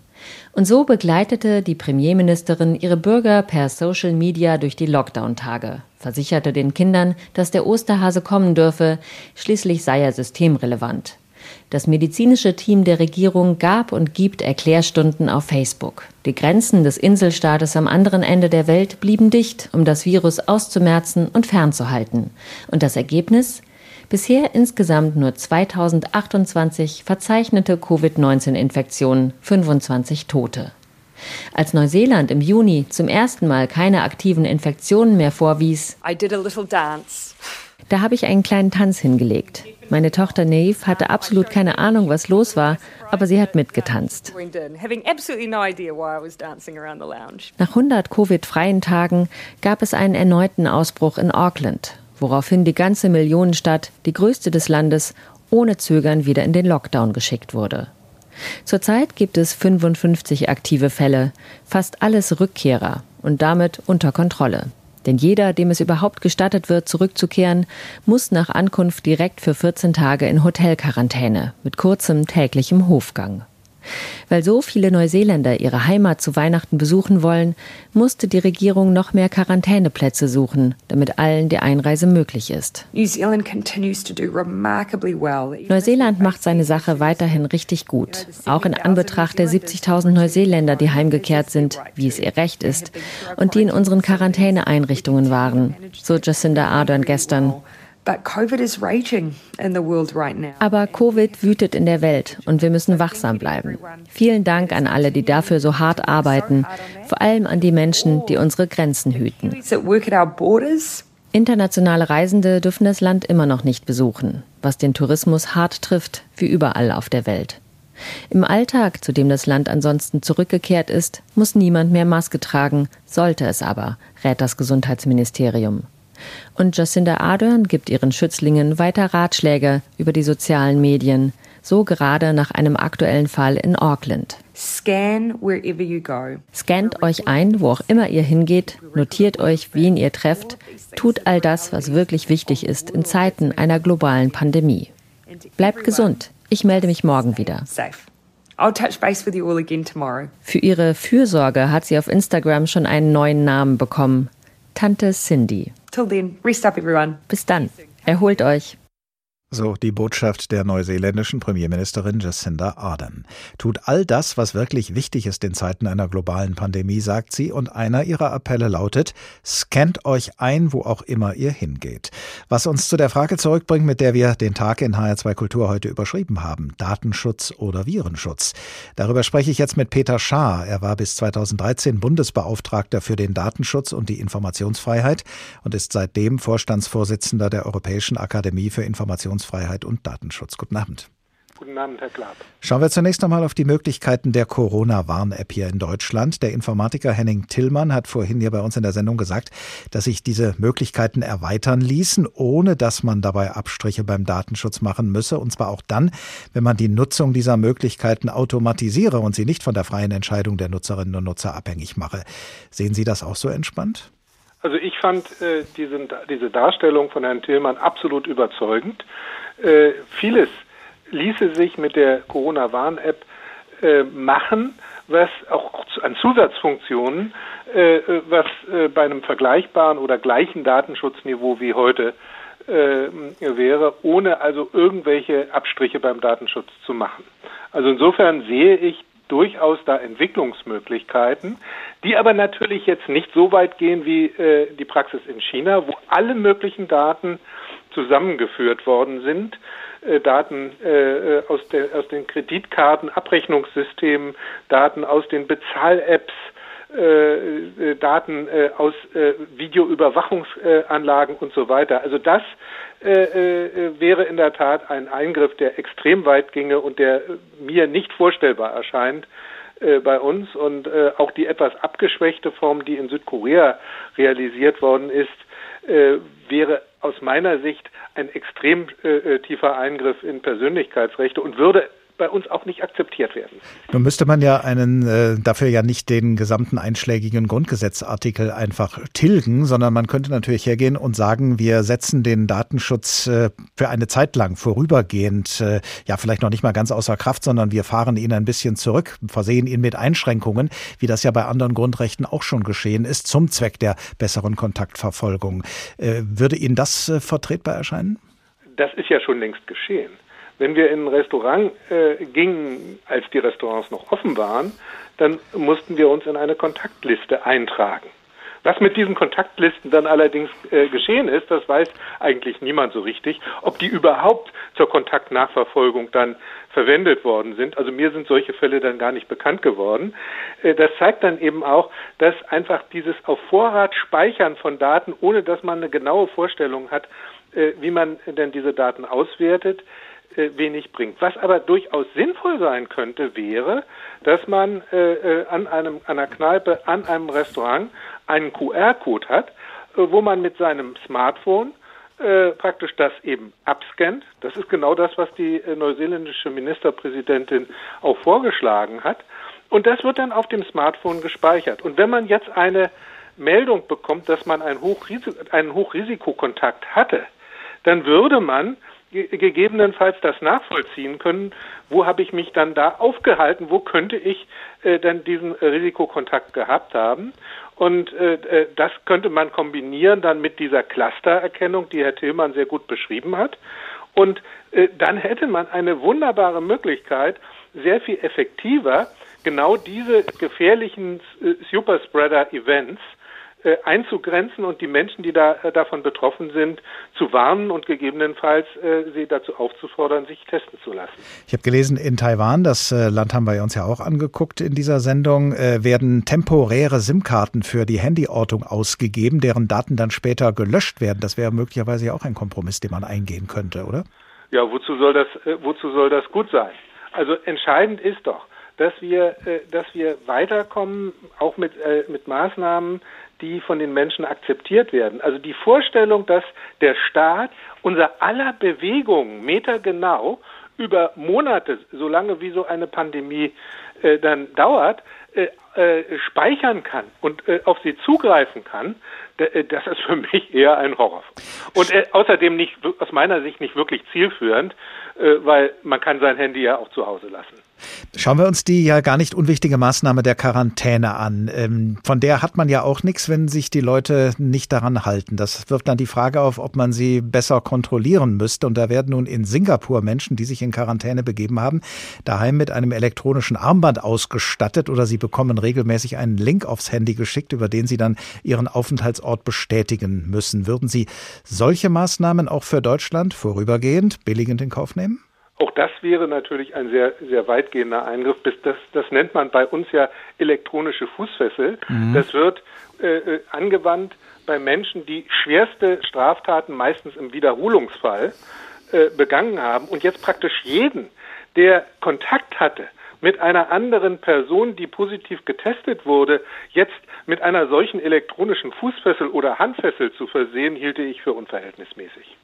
Und so begleitete die Premierministerin ihre Bürger per Social Media durch die Lockdown-Tage, versicherte den Kindern, dass der Osterhase kommen dürfe, schließlich sei er systemrelevant. Das medizinische Team der Regierung gab und gibt Erklärstunden auf Facebook. Die Grenzen des Inselstaates am anderen Ende der Welt blieben dicht, um das Virus auszumerzen und fernzuhalten. Und das Ergebnis? Bisher insgesamt nur 2028 verzeichnete Covid-19-Infektionen, 25 Tote. Als Neuseeland im Juni zum ersten Mal keine aktiven Infektionen mehr vorwies, da habe ich einen kleinen Tanz hingelegt. Meine Tochter Neve hatte absolut keine Ahnung, was los war, aber sie hat mitgetanzt. Nach 100 Covid-freien Tagen gab es einen erneuten Ausbruch in Auckland, woraufhin die ganze Millionenstadt, die größte des Landes, ohne Zögern wieder in den Lockdown geschickt wurde. Zurzeit gibt es 55 aktive Fälle, fast alles Rückkehrer und damit unter Kontrolle. Denn jeder, dem es überhaupt gestattet wird, zurückzukehren, muss nach Ankunft direkt für 14 Tage in Hotelquarantäne mit kurzem täglichem Hofgang. Weil so viele Neuseeländer ihre Heimat zu Weihnachten besuchen wollen, musste die Regierung noch mehr Quarantäneplätze suchen, damit allen die Einreise möglich ist. Neuseeland macht seine Sache weiterhin richtig gut, auch in Anbetracht der 70.000 Neuseeländer, die heimgekehrt sind, wie es ihr Recht ist, und die in unseren Quarantäneeinrichtungen waren, so Jacinda Ardern gestern. Aber Covid wütet in der Welt und wir müssen wachsam bleiben. Vielen Dank an alle, die dafür so hart arbeiten, vor allem an die Menschen, die unsere Grenzen hüten. Internationale Reisende dürfen das Land immer noch nicht besuchen, was den Tourismus hart trifft, wie überall auf der Welt. Im Alltag, zu dem das Land ansonsten zurückgekehrt ist, muss niemand mehr Maske tragen, sollte es aber, rät das Gesundheitsministerium. Und Jacinda Ardern gibt ihren Schützlingen weiter Ratschläge über die sozialen Medien, so gerade nach einem aktuellen Fall in Auckland. Scan wherever you go. Scannt euch ein, wo auch immer ihr hingeht, notiert euch, wen ihr trefft, tut all das, was wirklich wichtig ist in Zeiten einer globalen Pandemie. Bleibt gesund. Ich melde mich morgen wieder. Für ihre Fürsorge hat sie auf Instagram schon einen neuen Namen bekommen. Tante Cindy. Till then, rest up everyone. Bis dann. Erholt euch. So die Botschaft der neuseeländischen Premierministerin Jacinda Ardern. Tut all das, was wirklich wichtig ist in Zeiten einer globalen Pandemie, sagt sie, und einer ihrer Appelle lautet, scannt euch ein, wo auch immer ihr hingeht. Was uns zu der Frage zurückbringt, mit der wir den Tag in HR2 Kultur heute überschrieben haben, Datenschutz oder Virenschutz. Darüber spreche ich jetzt mit Peter Schaar. Er war bis 2013 Bundesbeauftragter für den Datenschutz und die Informationsfreiheit und ist seitdem Vorstandsvorsitzender der Europäischen Akademie für Informationsfreiheit Informationsfreiheit und Datenschutz. Guten Abend. Guten Abend, Herr Klapp. Schauen wir zunächst einmal auf die Möglichkeiten der Corona-Warn-App hier in Deutschland. Der Informatiker Henning Tillmann hat vorhin hier bei uns in der Sendung gesagt, dass sich diese Möglichkeiten erweitern ließen, ohne dass man dabei Abstriche beim Datenschutz machen müsse. Und zwar auch dann, wenn man die Nutzung dieser Möglichkeiten automatisiere und sie nicht von der freien Entscheidung der Nutzerinnen und Nutzer abhängig mache. Sehen Sie das auch so entspannt? Also ich fand äh, diese, diese Darstellung von Herrn Tillmann absolut überzeugend. Äh, vieles ließe sich mit der Corona-Warn-App äh, machen, was auch an Zusatzfunktionen, äh, was äh, bei einem vergleichbaren oder gleichen Datenschutzniveau wie heute äh, wäre, ohne also irgendwelche Abstriche beim Datenschutz zu machen. Also insofern sehe ich durchaus da Entwicklungsmöglichkeiten, die aber natürlich jetzt nicht so weit gehen wie äh, die Praxis in China, wo alle möglichen Daten zusammengeführt worden sind. Äh, Daten äh, aus, der, aus den Kreditkarten, Abrechnungssystemen, Daten aus den Bezahl-Apps, äh, Daten äh, aus äh, Videoüberwachungsanlagen und so weiter. Also das äh, äh, wäre in der Tat ein Eingriff, der extrem weit ginge und der mir nicht vorstellbar erscheint äh, bei uns. Und auch die etwas abgeschwächte Form, die in Südkorea realisiert worden ist, wäre aus meiner Sicht ein extrem äh, tiefer Eingriff in Persönlichkeitsrechte und würde bei uns auch nicht akzeptiert werden. Nun müsste man ja einen, äh, dafür ja nicht den gesamten einschlägigen Grundgesetzartikel einfach tilgen, sondern man könnte natürlich hergehen und sagen, wir setzen den Datenschutz äh, für eine Zeit lang vorübergehend, äh, ja vielleicht noch nicht mal ganz außer Kraft, sondern wir fahren ihn ein bisschen zurück, versehen ihn mit Einschränkungen, wie das ja bei anderen Grundrechten auch schon geschehen ist, zum Zweck der besseren Kontaktverfolgung. Äh, würde Ihnen das äh, vertretbar erscheinen? Das ist ja schon längst geschehen. Wenn wir in ein Restaurant äh, gingen, als die Restaurants noch offen waren, dann mussten wir uns in eine Kontaktliste eintragen. Was mit diesen Kontaktlisten dann allerdings äh, geschehen ist, das weiß eigentlich niemand so richtig, ob die überhaupt zur Kontaktnachverfolgung dann verwendet worden sind. Also mir sind solche Fälle dann gar nicht bekannt geworden. Äh, das zeigt dann eben auch, dass einfach dieses auf Vorrat Speichern von Daten, ohne dass man eine genaue Vorstellung hat, äh, wie man denn diese Daten auswertet, wenig bringt. Was aber durchaus sinnvoll sein könnte, wäre, dass man äh, äh an einem einer Kneipe, an einem Restaurant einen QR-Code hat, äh, wo man mit seinem Smartphone äh, praktisch das eben abscannt. Das ist genau das, was die äh, neuseeländische Ministerpräsidentin auch vorgeschlagen hat. Und das wird dann auf dem Smartphone gespeichert. Und wenn man jetzt eine Meldung bekommt, dass man einen, Hochrisik einen Hochrisikokontakt hatte, dann würde man gegebenenfalls das nachvollziehen können, wo habe ich mich dann da aufgehalten, wo könnte ich äh, dann diesen Risikokontakt gehabt haben. Und äh, äh, das könnte man kombinieren dann mit dieser Clustererkennung, die Herr Tillmann sehr gut beschrieben hat. Und äh, dann hätte man eine wunderbare Möglichkeit, sehr viel effektiver genau diese gefährlichen äh, Superspreader-Events einzugrenzen und die Menschen, die da äh, davon betroffen sind, zu warnen und gegebenenfalls äh, sie dazu aufzufordern, sich testen zu lassen. Ich habe gelesen, in Taiwan, das äh, Land haben wir uns ja auch angeguckt in dieser Sendung, äh, werden temporäre SIM-Karten für die Handyortung ausgegeben, deren Daten dann später gelöscht werden. Das wäre möglicherweise ja auch ein Kompromiss, den man eingehen könnte, oder? Ja, wozu soll das, äh, wozu soll das gut sein? Also entscheidend ist doch, dass wir, dass wir weiterkommen, auch mit, mit Maßnahmen, die von den Menschen akzeptiert werden. Also die Vorstellung, dass der Staat unser aller Bewegungen metergenau über Monate, solange wie so eine Pandemie äh, dann dauert, äh, äh, speichern kann und äh, auf sie zugreifen kann, äh, das ist für mich eher ein Horror. Und äh, außerdem nicht aus meiner Sicht nicht wirklich zielführend, weil man kann sein Handy ja auch zu Hause lassen. Schauen wir uns die ja gar nicht unwichtige Maßnahme der Quarantäne an. Ähm, von der hat man ja auch nichts, wenn sich die Leute nicht daran halten. Das wirft dann die Frage auf, ob man sie besser kontrollieren müsste. Und da werden nun in Singapur Menschen, die sich in Quarantäne begeben haben, daheim mit einem elektronischen Armband ausgestattet oder sie bekommen regelmäßig einen Link aufs Handy geschickt, über den sie dann ihren Aufenthaltsort bestätigen müssen. Würden Sie solche Maßnahmen auch für Deutschland vorübergehend billigend in Kauf nehmen? Auch das wäre natürlich ein sehr, sehr weitgehender Eingriff. Das, das nennt man bei uns ja elektronische Fußfessel. Mhm. Das wird äh, äh, angewandt bei Menschen, die schwerste Straftaten meistens im Wiederholungsfall äh, begangen haben und jetzt praktisch jeden, der Kontakt hatte mit einer anderen Person, die positiv getestet wurde, jetzt mit einer solchen elektronischen Fußfessel oder Handfessel zu versehen, hielte ich für unverhältnismäßig.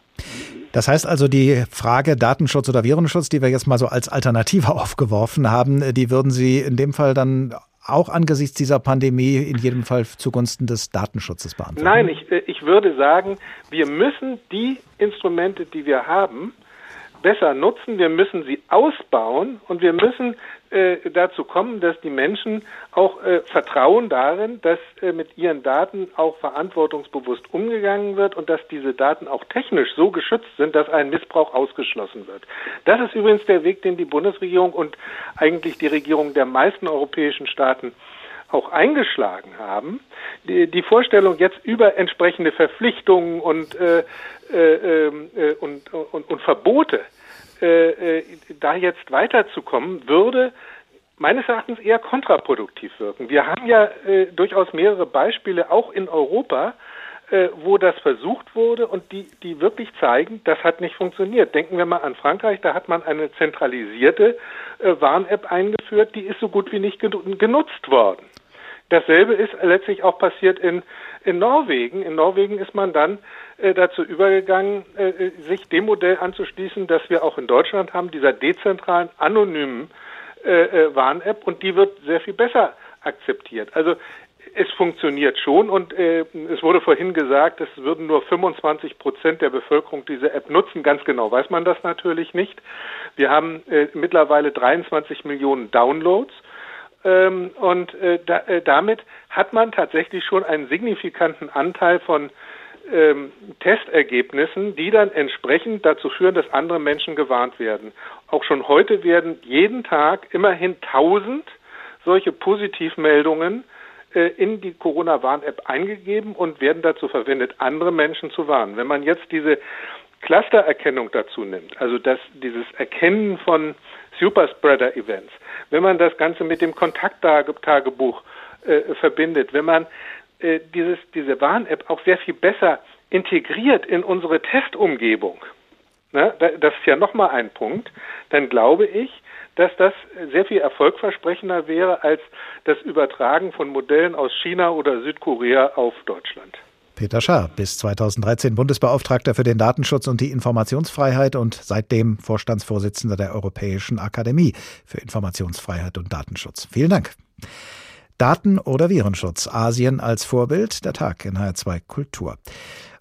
Das heißt also, die Frage Datenschutz oder Virenschutz, die wir jetzt mal so als Alternative aufgeworfen haben, die würden Sie in dem Fall dann auch angesichts dieser Pandemie in jedem Fall zugunsten des Datenschutzes beantworten? Nein, ich, äh, ich würde sagen, wir müssen die Instrumente, die wir haben, besser nutzen, wir müssen sie ausbauen und wir müssen äh, dazu kommen, dass die Menschen auch äh, vertrauen darin, dass äh, mit ihren Daten auch verantwortungsbewusst umgegangen wird und dass diese Daten auch technisch so geschützt sind, dass ein Missbrauch ausgeschlossen wird. Das ist übrigens der Weg, den die Bundesregierung und eigentlich die Regierung der meisten europäischen Staaten auch eingeschlagen haben. Die, die Vorstellung jetzt über entsprechende Verpflichtungen und, äh, äh, äh, und, und, und Verbote äh, äh, da jetzt weiterzukommen, würde meines Erachtens eher kontraproduktiv wirken. Wir haben ja äh, durchaus mehrere Beispiele auch in Europa, äh, wo das versucht wurde und die, die wirklich zeigen, das hat nicht funktioniert. Denken wir mal an Frankreich, da hat man eine zentralisierte äh, Warn-App eingeführt, die ist so gut wie nicht genutzt worden. Dasselbe ist letztlich auch passiert in, in Norwegen. In Norwegen ist man dann dazu übergegangen, äh, äh, sich dem Modell anzuschließen, das wir auch in Deutschland haben, dieser dezentralen, anonymen äh, äh, Warn-App und die wird sehr viel besser akzeptiert. Also es funktioniert schon und äh, es wurde vorhin gesagt, es würden nur 25 Prozent der Bevölkerung diese App nutzen. Ganz genau weiß man das natürlich nicht. Wir haben äh, mittlerweile 23 Millionen Downloads ähm, und äh, da, äh, damit hat man tatsächlich schon einen signifikanten Anteil von ähm, Testergebnissen, die dann entsprechend dazu führen, dass andere Menschen gewarnt werden. Auch schon heute werden jeden Tag immerhin 1000 solche Positivmeldungen äh, in die Corona-Warn-App eingegeben und werden dazu verwendet, andere Menschen zu warnen. Wenn man jetzt diese Clustererkennung dazu nimmt, also das, dieses Erkennen von Superspreader-Events, wenn man das Ganze mit dem Kontakttagebuch äh, verbindet, wenn man äh, dieses, diese Warn-App auch sehr viel besser integriert in unsere Testumgebung, ne, das ist ja nochmal ein Punkt, dann glaube ich, dass das sehr viel erfolgversprechender wäre als das Übertragen von Modellen aus China oder Südkorea auf Deutschland. Peter Schaar, bis 2013 Bundesbeauftragter für den Datenschutz und die Informationsfreiheit und seitdem Vorstandsvorsitzender der Europäischen Akademie für Informationsfreiheit und Datenschutz. Vielen Dank. Daten- oder Virenschutz. Asien als Vorbild. Der Tag in HR2 Kultur.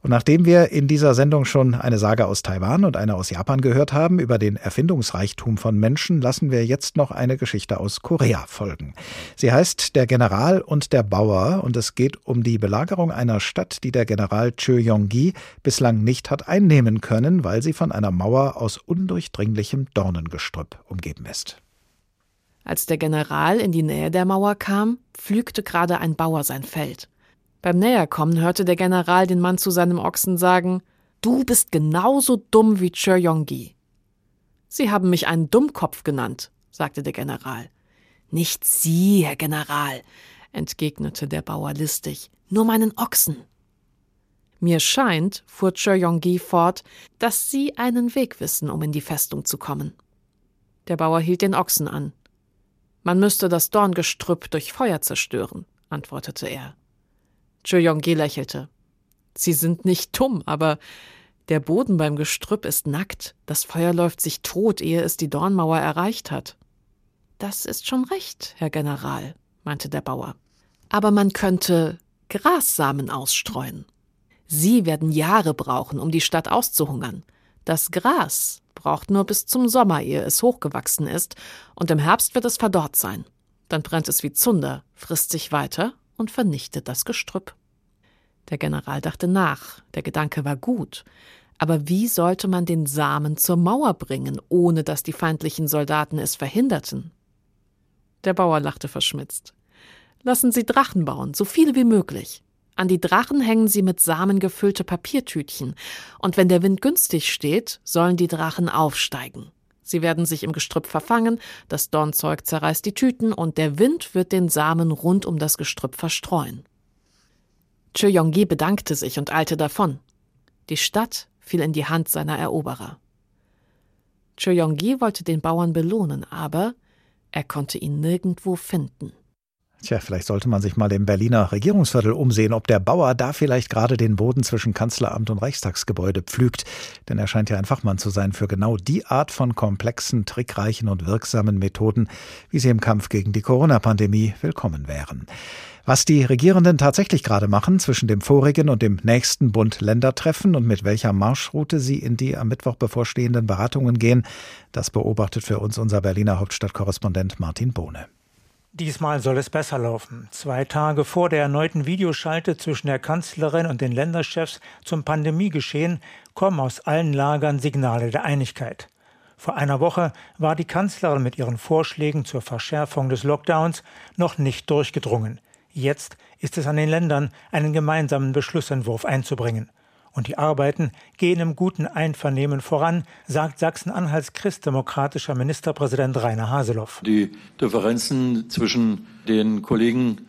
Und nachdem wir in dieser Sendung schon eine Sage aus Taiwan und eine aus Japan gehört haben über den Erfindungsreichtum von Menschen, lassen wir jetzt noch eine Geschichte aus Korea folgen. Sie heißt Der General und der Bauer und es geht um die Belagerung einer Stadt, die der General Chö Yong-gi bislang nicht hat einnehmen können, weil sie von einer Mauer aus undurchdringlichem Dornengestrüpp umgeben ist. Als der General in die Nähe der Mauer kam, pflügte gerade ein Bauer sein Feld. Beim Näherkommen hörte der General den Mann zu seinem Ochsen sagen, Du bist genauso dumm wie Chur Yonggi. Sie haben mich einen Dummkopf genannt, sagte der General. Nicht Sie, Herr General, entgegnete der Bauer listig, nur meinen Ochsen. Mir scheint, fuhr Chur Yonggi fort, dass Sie einen Weg wissen, um in die Festung zu kommen. Der Bauer hielt den Ochsen an. Man müsste das Dorngestrüpp durch Feuer zerstören, antwortete er. Choyong-gi lächelte. Sie sind nicht dumm, aber der Boden beim Gestrüpp ist nackt. Das Feuer läuft sich tot, ehe es die Dornmauer erreicht hat. Das ist schon recht, Herr General, meinte der Bauer. Aber man könnte Grassamen ausstreuen. Sie werden Jahre brauchen, um die Stadt auszuhungern. Das Gras braucht nur bis zum Sommer, ehe es hochgewachsen ist, und im Herbst wird es verdorrt sein. Dann brennt es wie Zunder, frisst sich weiter und vernichtet das Gestrüpp. Der General dachte nach, der Gedanke war gut, aber wie sollte man den Samen zur Mauer bringen, ohne dass die feindlichen Soldaten es verhinderten? Der Bauer lachte verschmitzt. Lassen Sie Drachen bauen, so viele wie möglich. An die Drachen hängen Sie mit Samen gefüllte Papiertütchen, und wenn der Wind günstig steht, sollen die Drachen aufsteigen. Sie werden sich im Gestrüpp verfangen, das Dornzeug zerreißt die Tüten und der Wind wird den Samen rund um das Gestrüpp verstreuen. Chö Yong-gi bedankte sich und eilte davon. Die Stadt fiel in die Hand seiner Eroberer. Chö Yong-gi wollte den Bauern belohnen, aber er konnte ihn nirgendwo finden. Tja, vielleicht sollte man sich mal im Berliner Regierungsviertel umsehen, ob der Bauer da vielleicht gerade den Boden zwischen Kanzleramt und Reichstagsgebäude pflügt. Denn er scheint ja ein Fachmann zu sein für genau die Art von komplexen, trickreichen und wirksamen Methoden, wie sie im Kampf gegen die Corona-Pandemie willkommen wären. Was die Regierenden tatsächlich gerade machen zwischen dem vorigen und dem nächsten Bund-Länder-Treffen und mit welcher Marschroute sie in die am Mittwoch bevorstehenden Beratungen gehen, das beobachtet für uns unser Berliner Hauptstadtkorrespondent Martin Bohne. Diesmal soll es besser laufen. Zwei Tage vor der erneuten Videoschalte zwischen der Kanzlerin und den Länderchefs zum Pandemiegeschehen kommen aus allen Lagern Signale der Einigkeit. Vor einer Woche war die Kanzlerin mit ihren Vorschlägen zur Verschärfung des Lockdowns noch nicht durchgedrungen. Jetzt ist es an den Ländern, einen gemeinsamen Beschlussentwurf einzubringen. Und die Arbeiten gehen im guten Einvernehmen voran, sagt Sachsen-Anhalts christdemokratischer Ministerpräsident Rainer Haseloff. Die Differenzen zwischen den Kollegen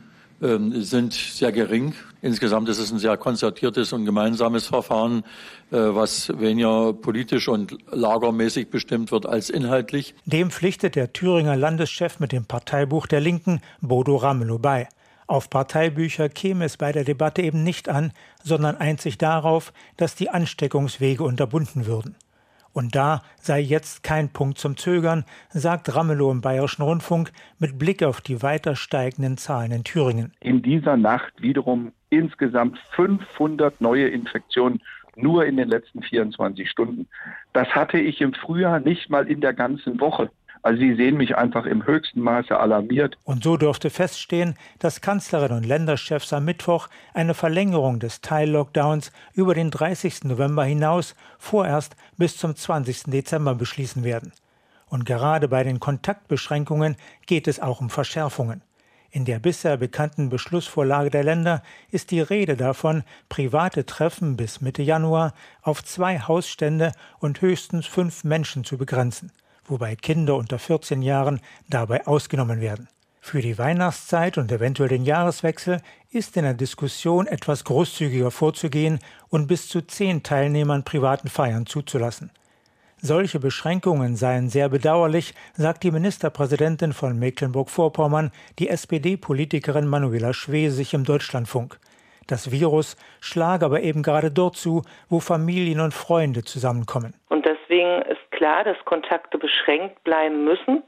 äh, sind sehr gering. Insgesamt ist es ein sehr konzertiertes und gemeinsames Verfahren, äh, was weniger politisch und lagermäßig bestimmt wird als inhaltlich. Dem pflichtet der Thüringer Landeschef mit dem Parteibuch der Linken, Bodo Ramelow, bei. Auf Parteibücher käme es bei der Debatte eben nicht an, sondern einzig darauf, dass die Ansteckungswege unterbunden würden. Und da sei jetzt kein Punkt zum Zögern, sagt Ramelow im Bayerischen Rundfunk mit Blick auf die weiter steigenden Zahlen in Thüringen. In dieser Nacht wiederum insgesamt 500 neue Infektionen nur in den letzten 24 Stunden. Das hatte ich im Frühjahr nicht mal in der ganzen Woche. Also Sie sehen mich einfach im höchsten Maße alarmiert. Und so durfte feststehen, dass Kanzlerin und Länderchefs am Mittwoch eine Verlängerung des Teil-Lockdowns über den 30. November hinaus vorerst bis zum 20. Dezember beschließen werden. Und gerade bei den Kontaktbeschränkungen geht es auch um Verschärfungen. In der bisher bekannten Beschlussvorlage der Länder ist die Rede davon, private Treffen bis Mitte Januar auf zwei Hausstände und höchstens fünf Menschen zu begrenzen wobei Kinder unter 14 Jahren dabei ausgenommen werden. Für die Weihnachtszeit und eventuell den Jahreswechsel ist in der Diskussion etwas großzügiger vorzugehen und bis zu zehn Teilnehmern privaten Feiern zuzulassen. Solche Beschränkungen seien sehr bedauerlich, sagt die Ministerpräsidentin von Mecklenburg-Vorpommern, die SPD-Politikerin Manuela Schwesig im Deutschlandfunk. Das Virus schlage aber eben gerade dort zu, wo Familien und Freunde zusammenkommen. Und deswegen ist klar, dass Kontakte beschränkt bleiben müssen.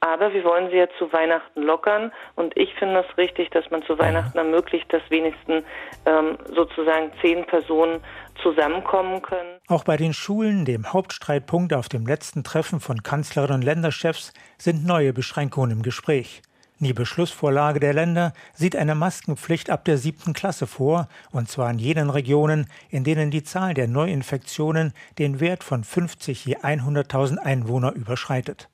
Aber wir wollen sie ja zu Weihnachten lockern. Und ich finde es richtig, dass man zu Weihnachten ermöglicht, dass wenigstens ähm, sozusagen zehn Personen zusammenkommen können. Auch bei den Schulen, dem Hauptstreitpunkt auf dem letzten Treffen von Kanzlerin und Länderchefs, sind neue Beschränkungen im Gespräch. Die Beschlussvorlage der Länder sieht eine Maskenpflicht ab der siebten Klasse vor, und zwar in jenen Regionen, in denen die Zahl der Neuinfektionen den Wert von 50 je 100.000 Einwohner überschreitet.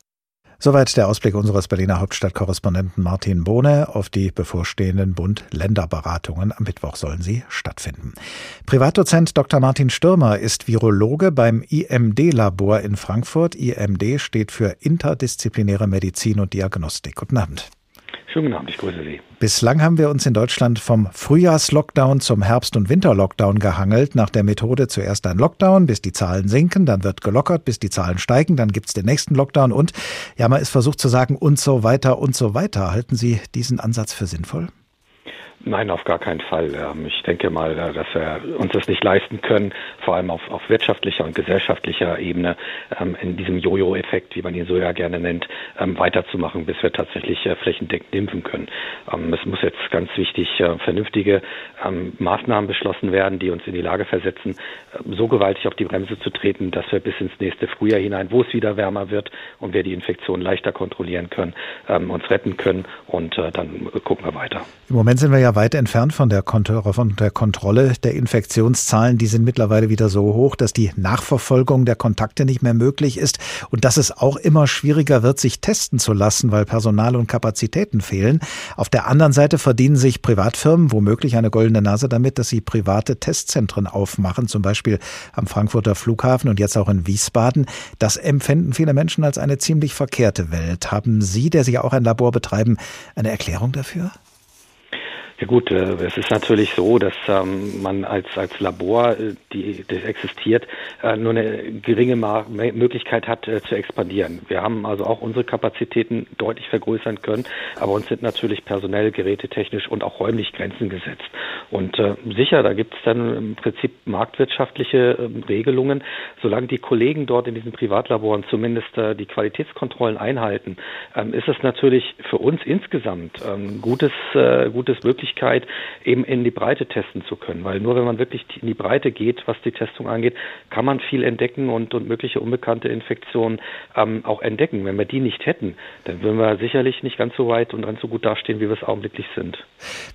Soweit der Ausblick unseres Berliner Hauptstadtkorrespondenten Martin Bohne auf die bevorstehenden Bund-Länder-Beratungen. Am Mittwoch sollen sie stattfinden. Privatdozent Dr. Martin Stürmer ist Virologe beim IMD-Labor in Frankfurt. IMD steht für interdisziplinäre Medizin und Diagnostik. Guten Abend. Schönen guten Abend, ich grüße Sie. Bislang haben wir uns in Deutschland vom Frühjahrslockdown zum Herbst- und Winterlockdown gehangelt, nach der Methode zuerst ein Lockdown, bis die Zahlen sinken, dann wird gelockert, bis die Zahlen steigen, dann gibt es den nächsten Lockdown und, ja, man ist versucht zu sagen, und so weiter und so weiter. Halten Sie diesen Ansatz für sinnvoll? Nein, auf gar keinen Fall. Ähm, ich denke mal, äh, dass wir uns das nicht leisten können, vor allem auf, auf wirtschaftlicher und gesellschaftlicher Ebene ähm, in diesem Jojo-Effekt, wie man ihn so ja gerne nennt, ähm, weiterzumachen, bis wir tatsächlich äh, flächendeckend impfen können. Es muss jetzt ganz wichtig äh, vernünftige Maßnahmen beschlossen werden, die uns in die Lage versetzen, so gewaltig auf die Bremse zu treten, dass wir bis ins nächste Frühjahr hinein, wo es wieder wärmer wird und wir die Infektion leichter kontrollieren können, uns retten können und dann gucken wir weiter. Im Moment sind wir ja weit entfernt von der, von der Kontrolle der Infektionszahlen. Die sind mittlerweile wieder so hoch, dass die Nachverfolgung der Kontakte nicht mehr möglich ist und dass es auch immer schwieriger wird, sich testen zu lassen, weil Personal und Kapazitäten fehlen. Auf der anderen Seite verdienen sich Privatfirmen womöglich eine goldene Nase damit, dass sie private Testzentren aufmachen, zum Beispiel am Frankfurter Flughafen und jetzt auch in Wiesbaden. Das empfinden viele Menschen als eine ziemlich verkehrte Welt. Haben Sie, der Sie auch ein Labor betreiben, eine Erklärung dafür? Ja gut, äh, es ist natürlich so, dass ähm, man als, als Labor, äh, die, das existiert, äh, nur eine geringe Möglichkeit hat zu expandieren. Wir haben also auch unsere Kapazitäten deutlich vergrößern können, aber uns sind natürlich personell, gerätetechnisch und auch räumlich Grenzen gesetzt. Und sicher, da gibt es dann im Prinzip marktwirtschaftliche äh, Regelungen. Solange die Kollegen dort in diesen Privatlaboren zumindest die Qualitätskontrollen einhalten, ähm, ist es natürlich für uns insgesamt ähm, gutes, gutes möglich Möglichkeit, eben in die Breite testen zu können. Weil nur wenn man wirklich in die Breite geht, was die Testung angeht, kann man viel entdecken und, und mögliche unbekannte Infektionen ähm, auch entdecken. Wenn wir die nicht hätten, dann würden wir sicherlich nicht ganz so weit und ganz so gut dastehen, wie wir es augenblicklich sind.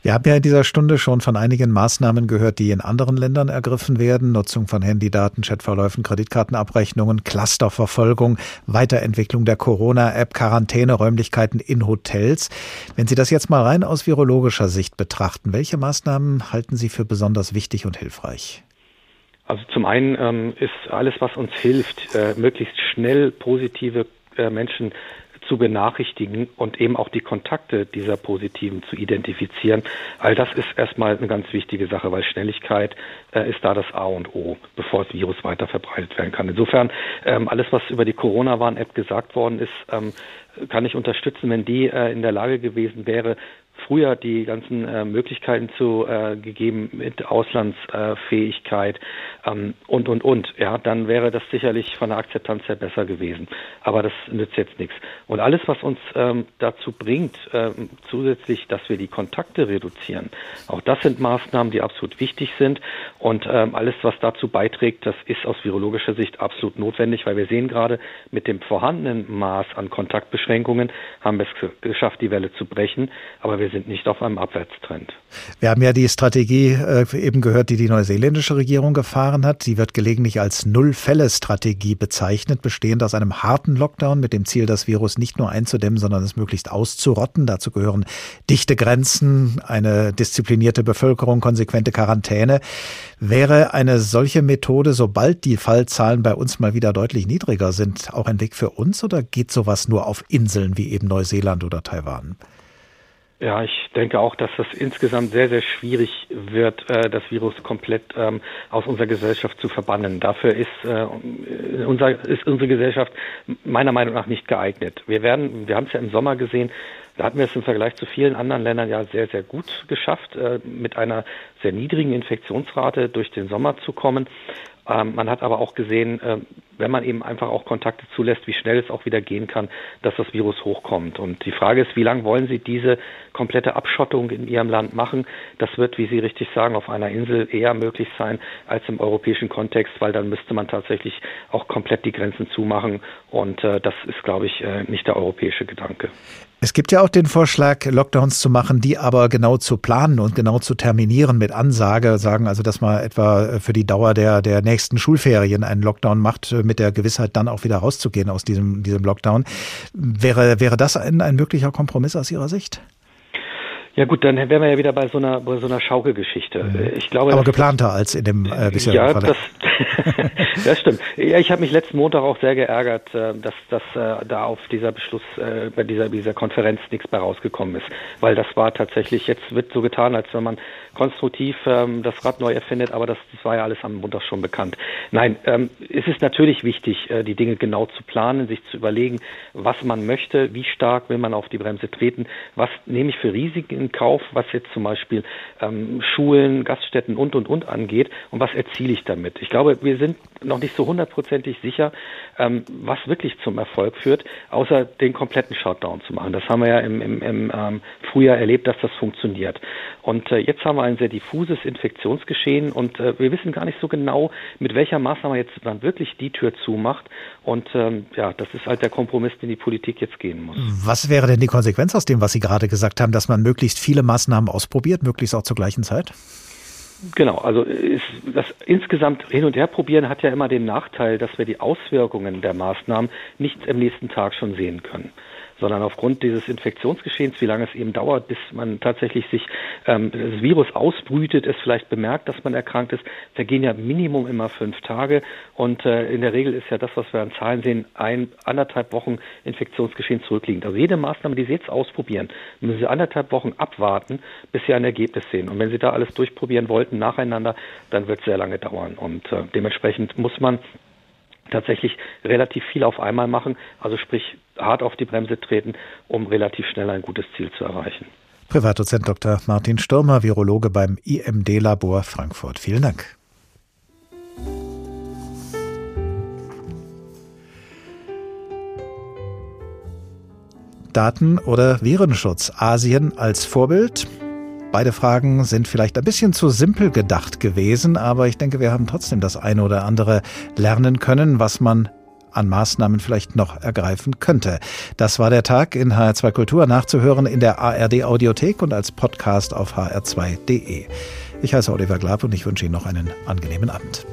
Wir haben ja in dieser Stunde schon von einigen Maßnahmen gehört, die in anderen Ländern ergriffen werden. Nutzung von Handydaten, Chatverläufen, Kreditkartenabrechnungen, Clusterverfolgung, Weiterentwicklung der Corona-App, Quarantäneräumlichkeiten in Hotels. Wenn Sie das jetzt mal rein aus virologischer Sicht betrachten, welche Maßnahmen halten Sie für besonders wichtig und hilfreich? Also zum einen ähm, ist alles, was uns hilft, äh, möglichst schnell positive äh, Menschen zu benachrichtigen und eben auch die Kontakte dieser Positiven zu identifizieren. All das ist erstmal eine ganz wichtige Sache, weil Schnelligkeit äh, ist da das A und O, bevor das Virus weiter verbreitet werden kann. Insofern ähm, alles, was über die Corona-Warn-App gesagt worden ist, ähm, kann ich unterstützen, wenn die äh, in der Lage gewesen wäre, früher die ganzen äh, Möglichkeiten zu äh, gegeben mit Auslandsfähigkeit ähm, und und und. Ja, dann wäre das sicherlich von der Akzeptanz her besser gewesen. Aber das nützt jetzt nichts. Und alles, was uns ähm, dazu bringt, ähm, zusätzlich, dass wir die Kontakte reduzieren, auch das sind Maßnahmen, die absolut wichtig sind. Und ähm, alles, was dazu beiträgt, das ist aus virologischer Sicht absolut notwendig, weil wir sehen gerade mit dem vorhandenen Maß an Kontaktbeschränkungen haben wir es geschafft, die Welle zu brechen. Aber wir sind sind nicht auf einem Abwärtstrend. Wir haben ja die Strategie äh, eben gehört, die die neuseeländische Regierung gefahren hat. Sie wird gelegentlich als Null-Fälle-Strategie bezeichnet, bestehend aus einem harten Lockdown mit dem Ziel, das Virus nicht nur einzudämmen, sondern es möglichst auszurotten. Dazu gehören dichte Grenzen, eine disziplinierte Bevölkerung, konsequente Quarantäne. Wäre eine solche Methode, sobald die Fallzahlen bei uns mal wieder deutlich niedriger sind, auch ein Weg für uns oder geht sowas nur auf Inseln wie eben Neuseeland oder Taiwan? Ja, ich denke auch, dass das insgesamt sehr, sehr schwierig wird, äh, das Virus komplett ähm, aus unserer Gesellschaft zu verbannen. Dafür ist, äh, unser, ist unsere Gesellschaft meiner Meinung nach nicht geeignet. Wir werden, wir haben es ja im Sommer gesehen, da hatten wir es im Vergleich zu vielen anderen Ländern ja sehr, sehr gut geschafft, äh, mit einer sehr niedrigen Infektionsrate durch den Sommer zu kommen. Ähm, man hat aber auch gesehen, äh, wenn man eben einfach auch Kontakte zulässt, wie schnell es auch wieder gehen kann, dass das Virus hochkommt. Und die Frage ist, wie lange wollen Sie diese komplette Abschottung in Ihrem Land machen? Das wird, wie Sie richtig sagen, auf einer Insel eher möglich sein als im europäischen Kontext, weil dann müsste man tatsächlich auch komplett die Grenzen zumachen. Und äh, das ist, glaube ich, äh, nicht der europäische Gedanke. Es gibt ja auch den Vorschlag, Lockdowns zu machen, die aber genau zu planen und genau zu terminieren mit Ansage, sagen also, dass man etwa für die Dauer der, der nächsten Schulferien einen Lockdown macht, mit der Gewissheit dann auch wieder rauszugehen aus diesem, diesem Lockdown. Wäre, wäre das ein, ein möglicher Kompromiss aus Ihrer Sicht? Ja gut, dann wären wir ja wieder bei so einer, bei so einer Schaukelgeschichte. Mhm. Ich glaube, Aber geplanter als in dem äh, bisherigen ja, Fall. Das, das stimmt. Ja, ich habe mich letzten Montag auch sehr geärgert, äh, dass, dass äh, da auf dieser Beschluss, äh, bei dieser, dieser Konferenz nichts mehr rausgekommen ist. Weil das war tatsächlich, jetzt wird so getan, als wenn man konstruktiv ähm, das Rad neu erfindet, aber das, das war ja alles am Montag schon bekannt. Nein, ähm, es ist natürlich wichtig, äh, die Dinge genau zu planen, sich zu überlegen, was man möchte, wie stark will man auf die Bremse treten, was nehme ich für Risiken in Kauf, was jetzt zum Beispiel ähm, Schulen, Gaststätten und und und angeht und was erziele ich damit. Ich glaube, wir sind noch nicht so hundertprozentig sicher, ähm, was wirklich zum Erfolg führt, außer den kompletten Shutdown zu machen. Das haben wir ja im, im, im ähm, Frühjahr erlebt, dass das funktioniert. Und äh, jetzt haben wir ein sehr diffuses Infektionsgeschehen und äh, wir wissen gar nicht so genau, mit welcher Maßnahme jetzt dann wirklich die Tür zumacht. Und ähm, ja, das ist halt der Kompromiss, den die Politik jetzt gehen muss. Was wäre denn die Konsequenz aus dem, was Sie gerade gesagt haben, dass man möglichst viele Maßnahmen ausprobiert, möglichst auch zur gleichen Zeit? Genau, also ist das insgesamt hin und her probieren hat ja immer den Nachteil, dass wir die Auswirkungen der Maßnahmen nicht am nächsten Tag schon sehen können sondern aufgrund dieses Infektionsgeschehens, wie lange es eben dauert, bis man tatsächlich sich ähm, das Virus ausbrütet, es vielleicht bemerkt, dass man erkrankt ist, vergehen ja Minimum immer fünf Tage und äh, in der Regel ist ja das, was wir an Zahlen sehen, ein anderthalb Wochen Infektionsgeschehen zurückliegend. Also jede Maßnahme, die Sie jetzt ausprobieren, müssen Sie anderthalb Wochen abwarten, bis Sie ein Ergebnis sehen. Und wenn Sie da alles durchprobieren wollten nacheinander, dann wird es sehr lange dauern. Und äh, dementsprechend muss man tatsächlich relativ viel auf einmal machen, also sprich hart auf die Bremse treten, um relativ schnell ein gutes Ziel zu erreichen. Privatdozent Dr. Martin Stürmer, Virologe beim IMD-Labor Frankfurt. Vielen Dank. Daten- oder Virenschutz. Asien als Vorbild. Beide Fragen sind vielleicht ein bisschen zu simpel gedacht gewesen, aber ich denke, wir haben trotzdem das eine oder andere lernen können, was man an Maßnahmen vielleicht noch ergreifen könnte. Das war der Tag in HR2 Kultur nachzuhören in der ARD Audiothek und als Podcast auf hr2.de. Ich heiße Oliver Glab und ich wünsche Ihnen noch einen angenehmen Abend.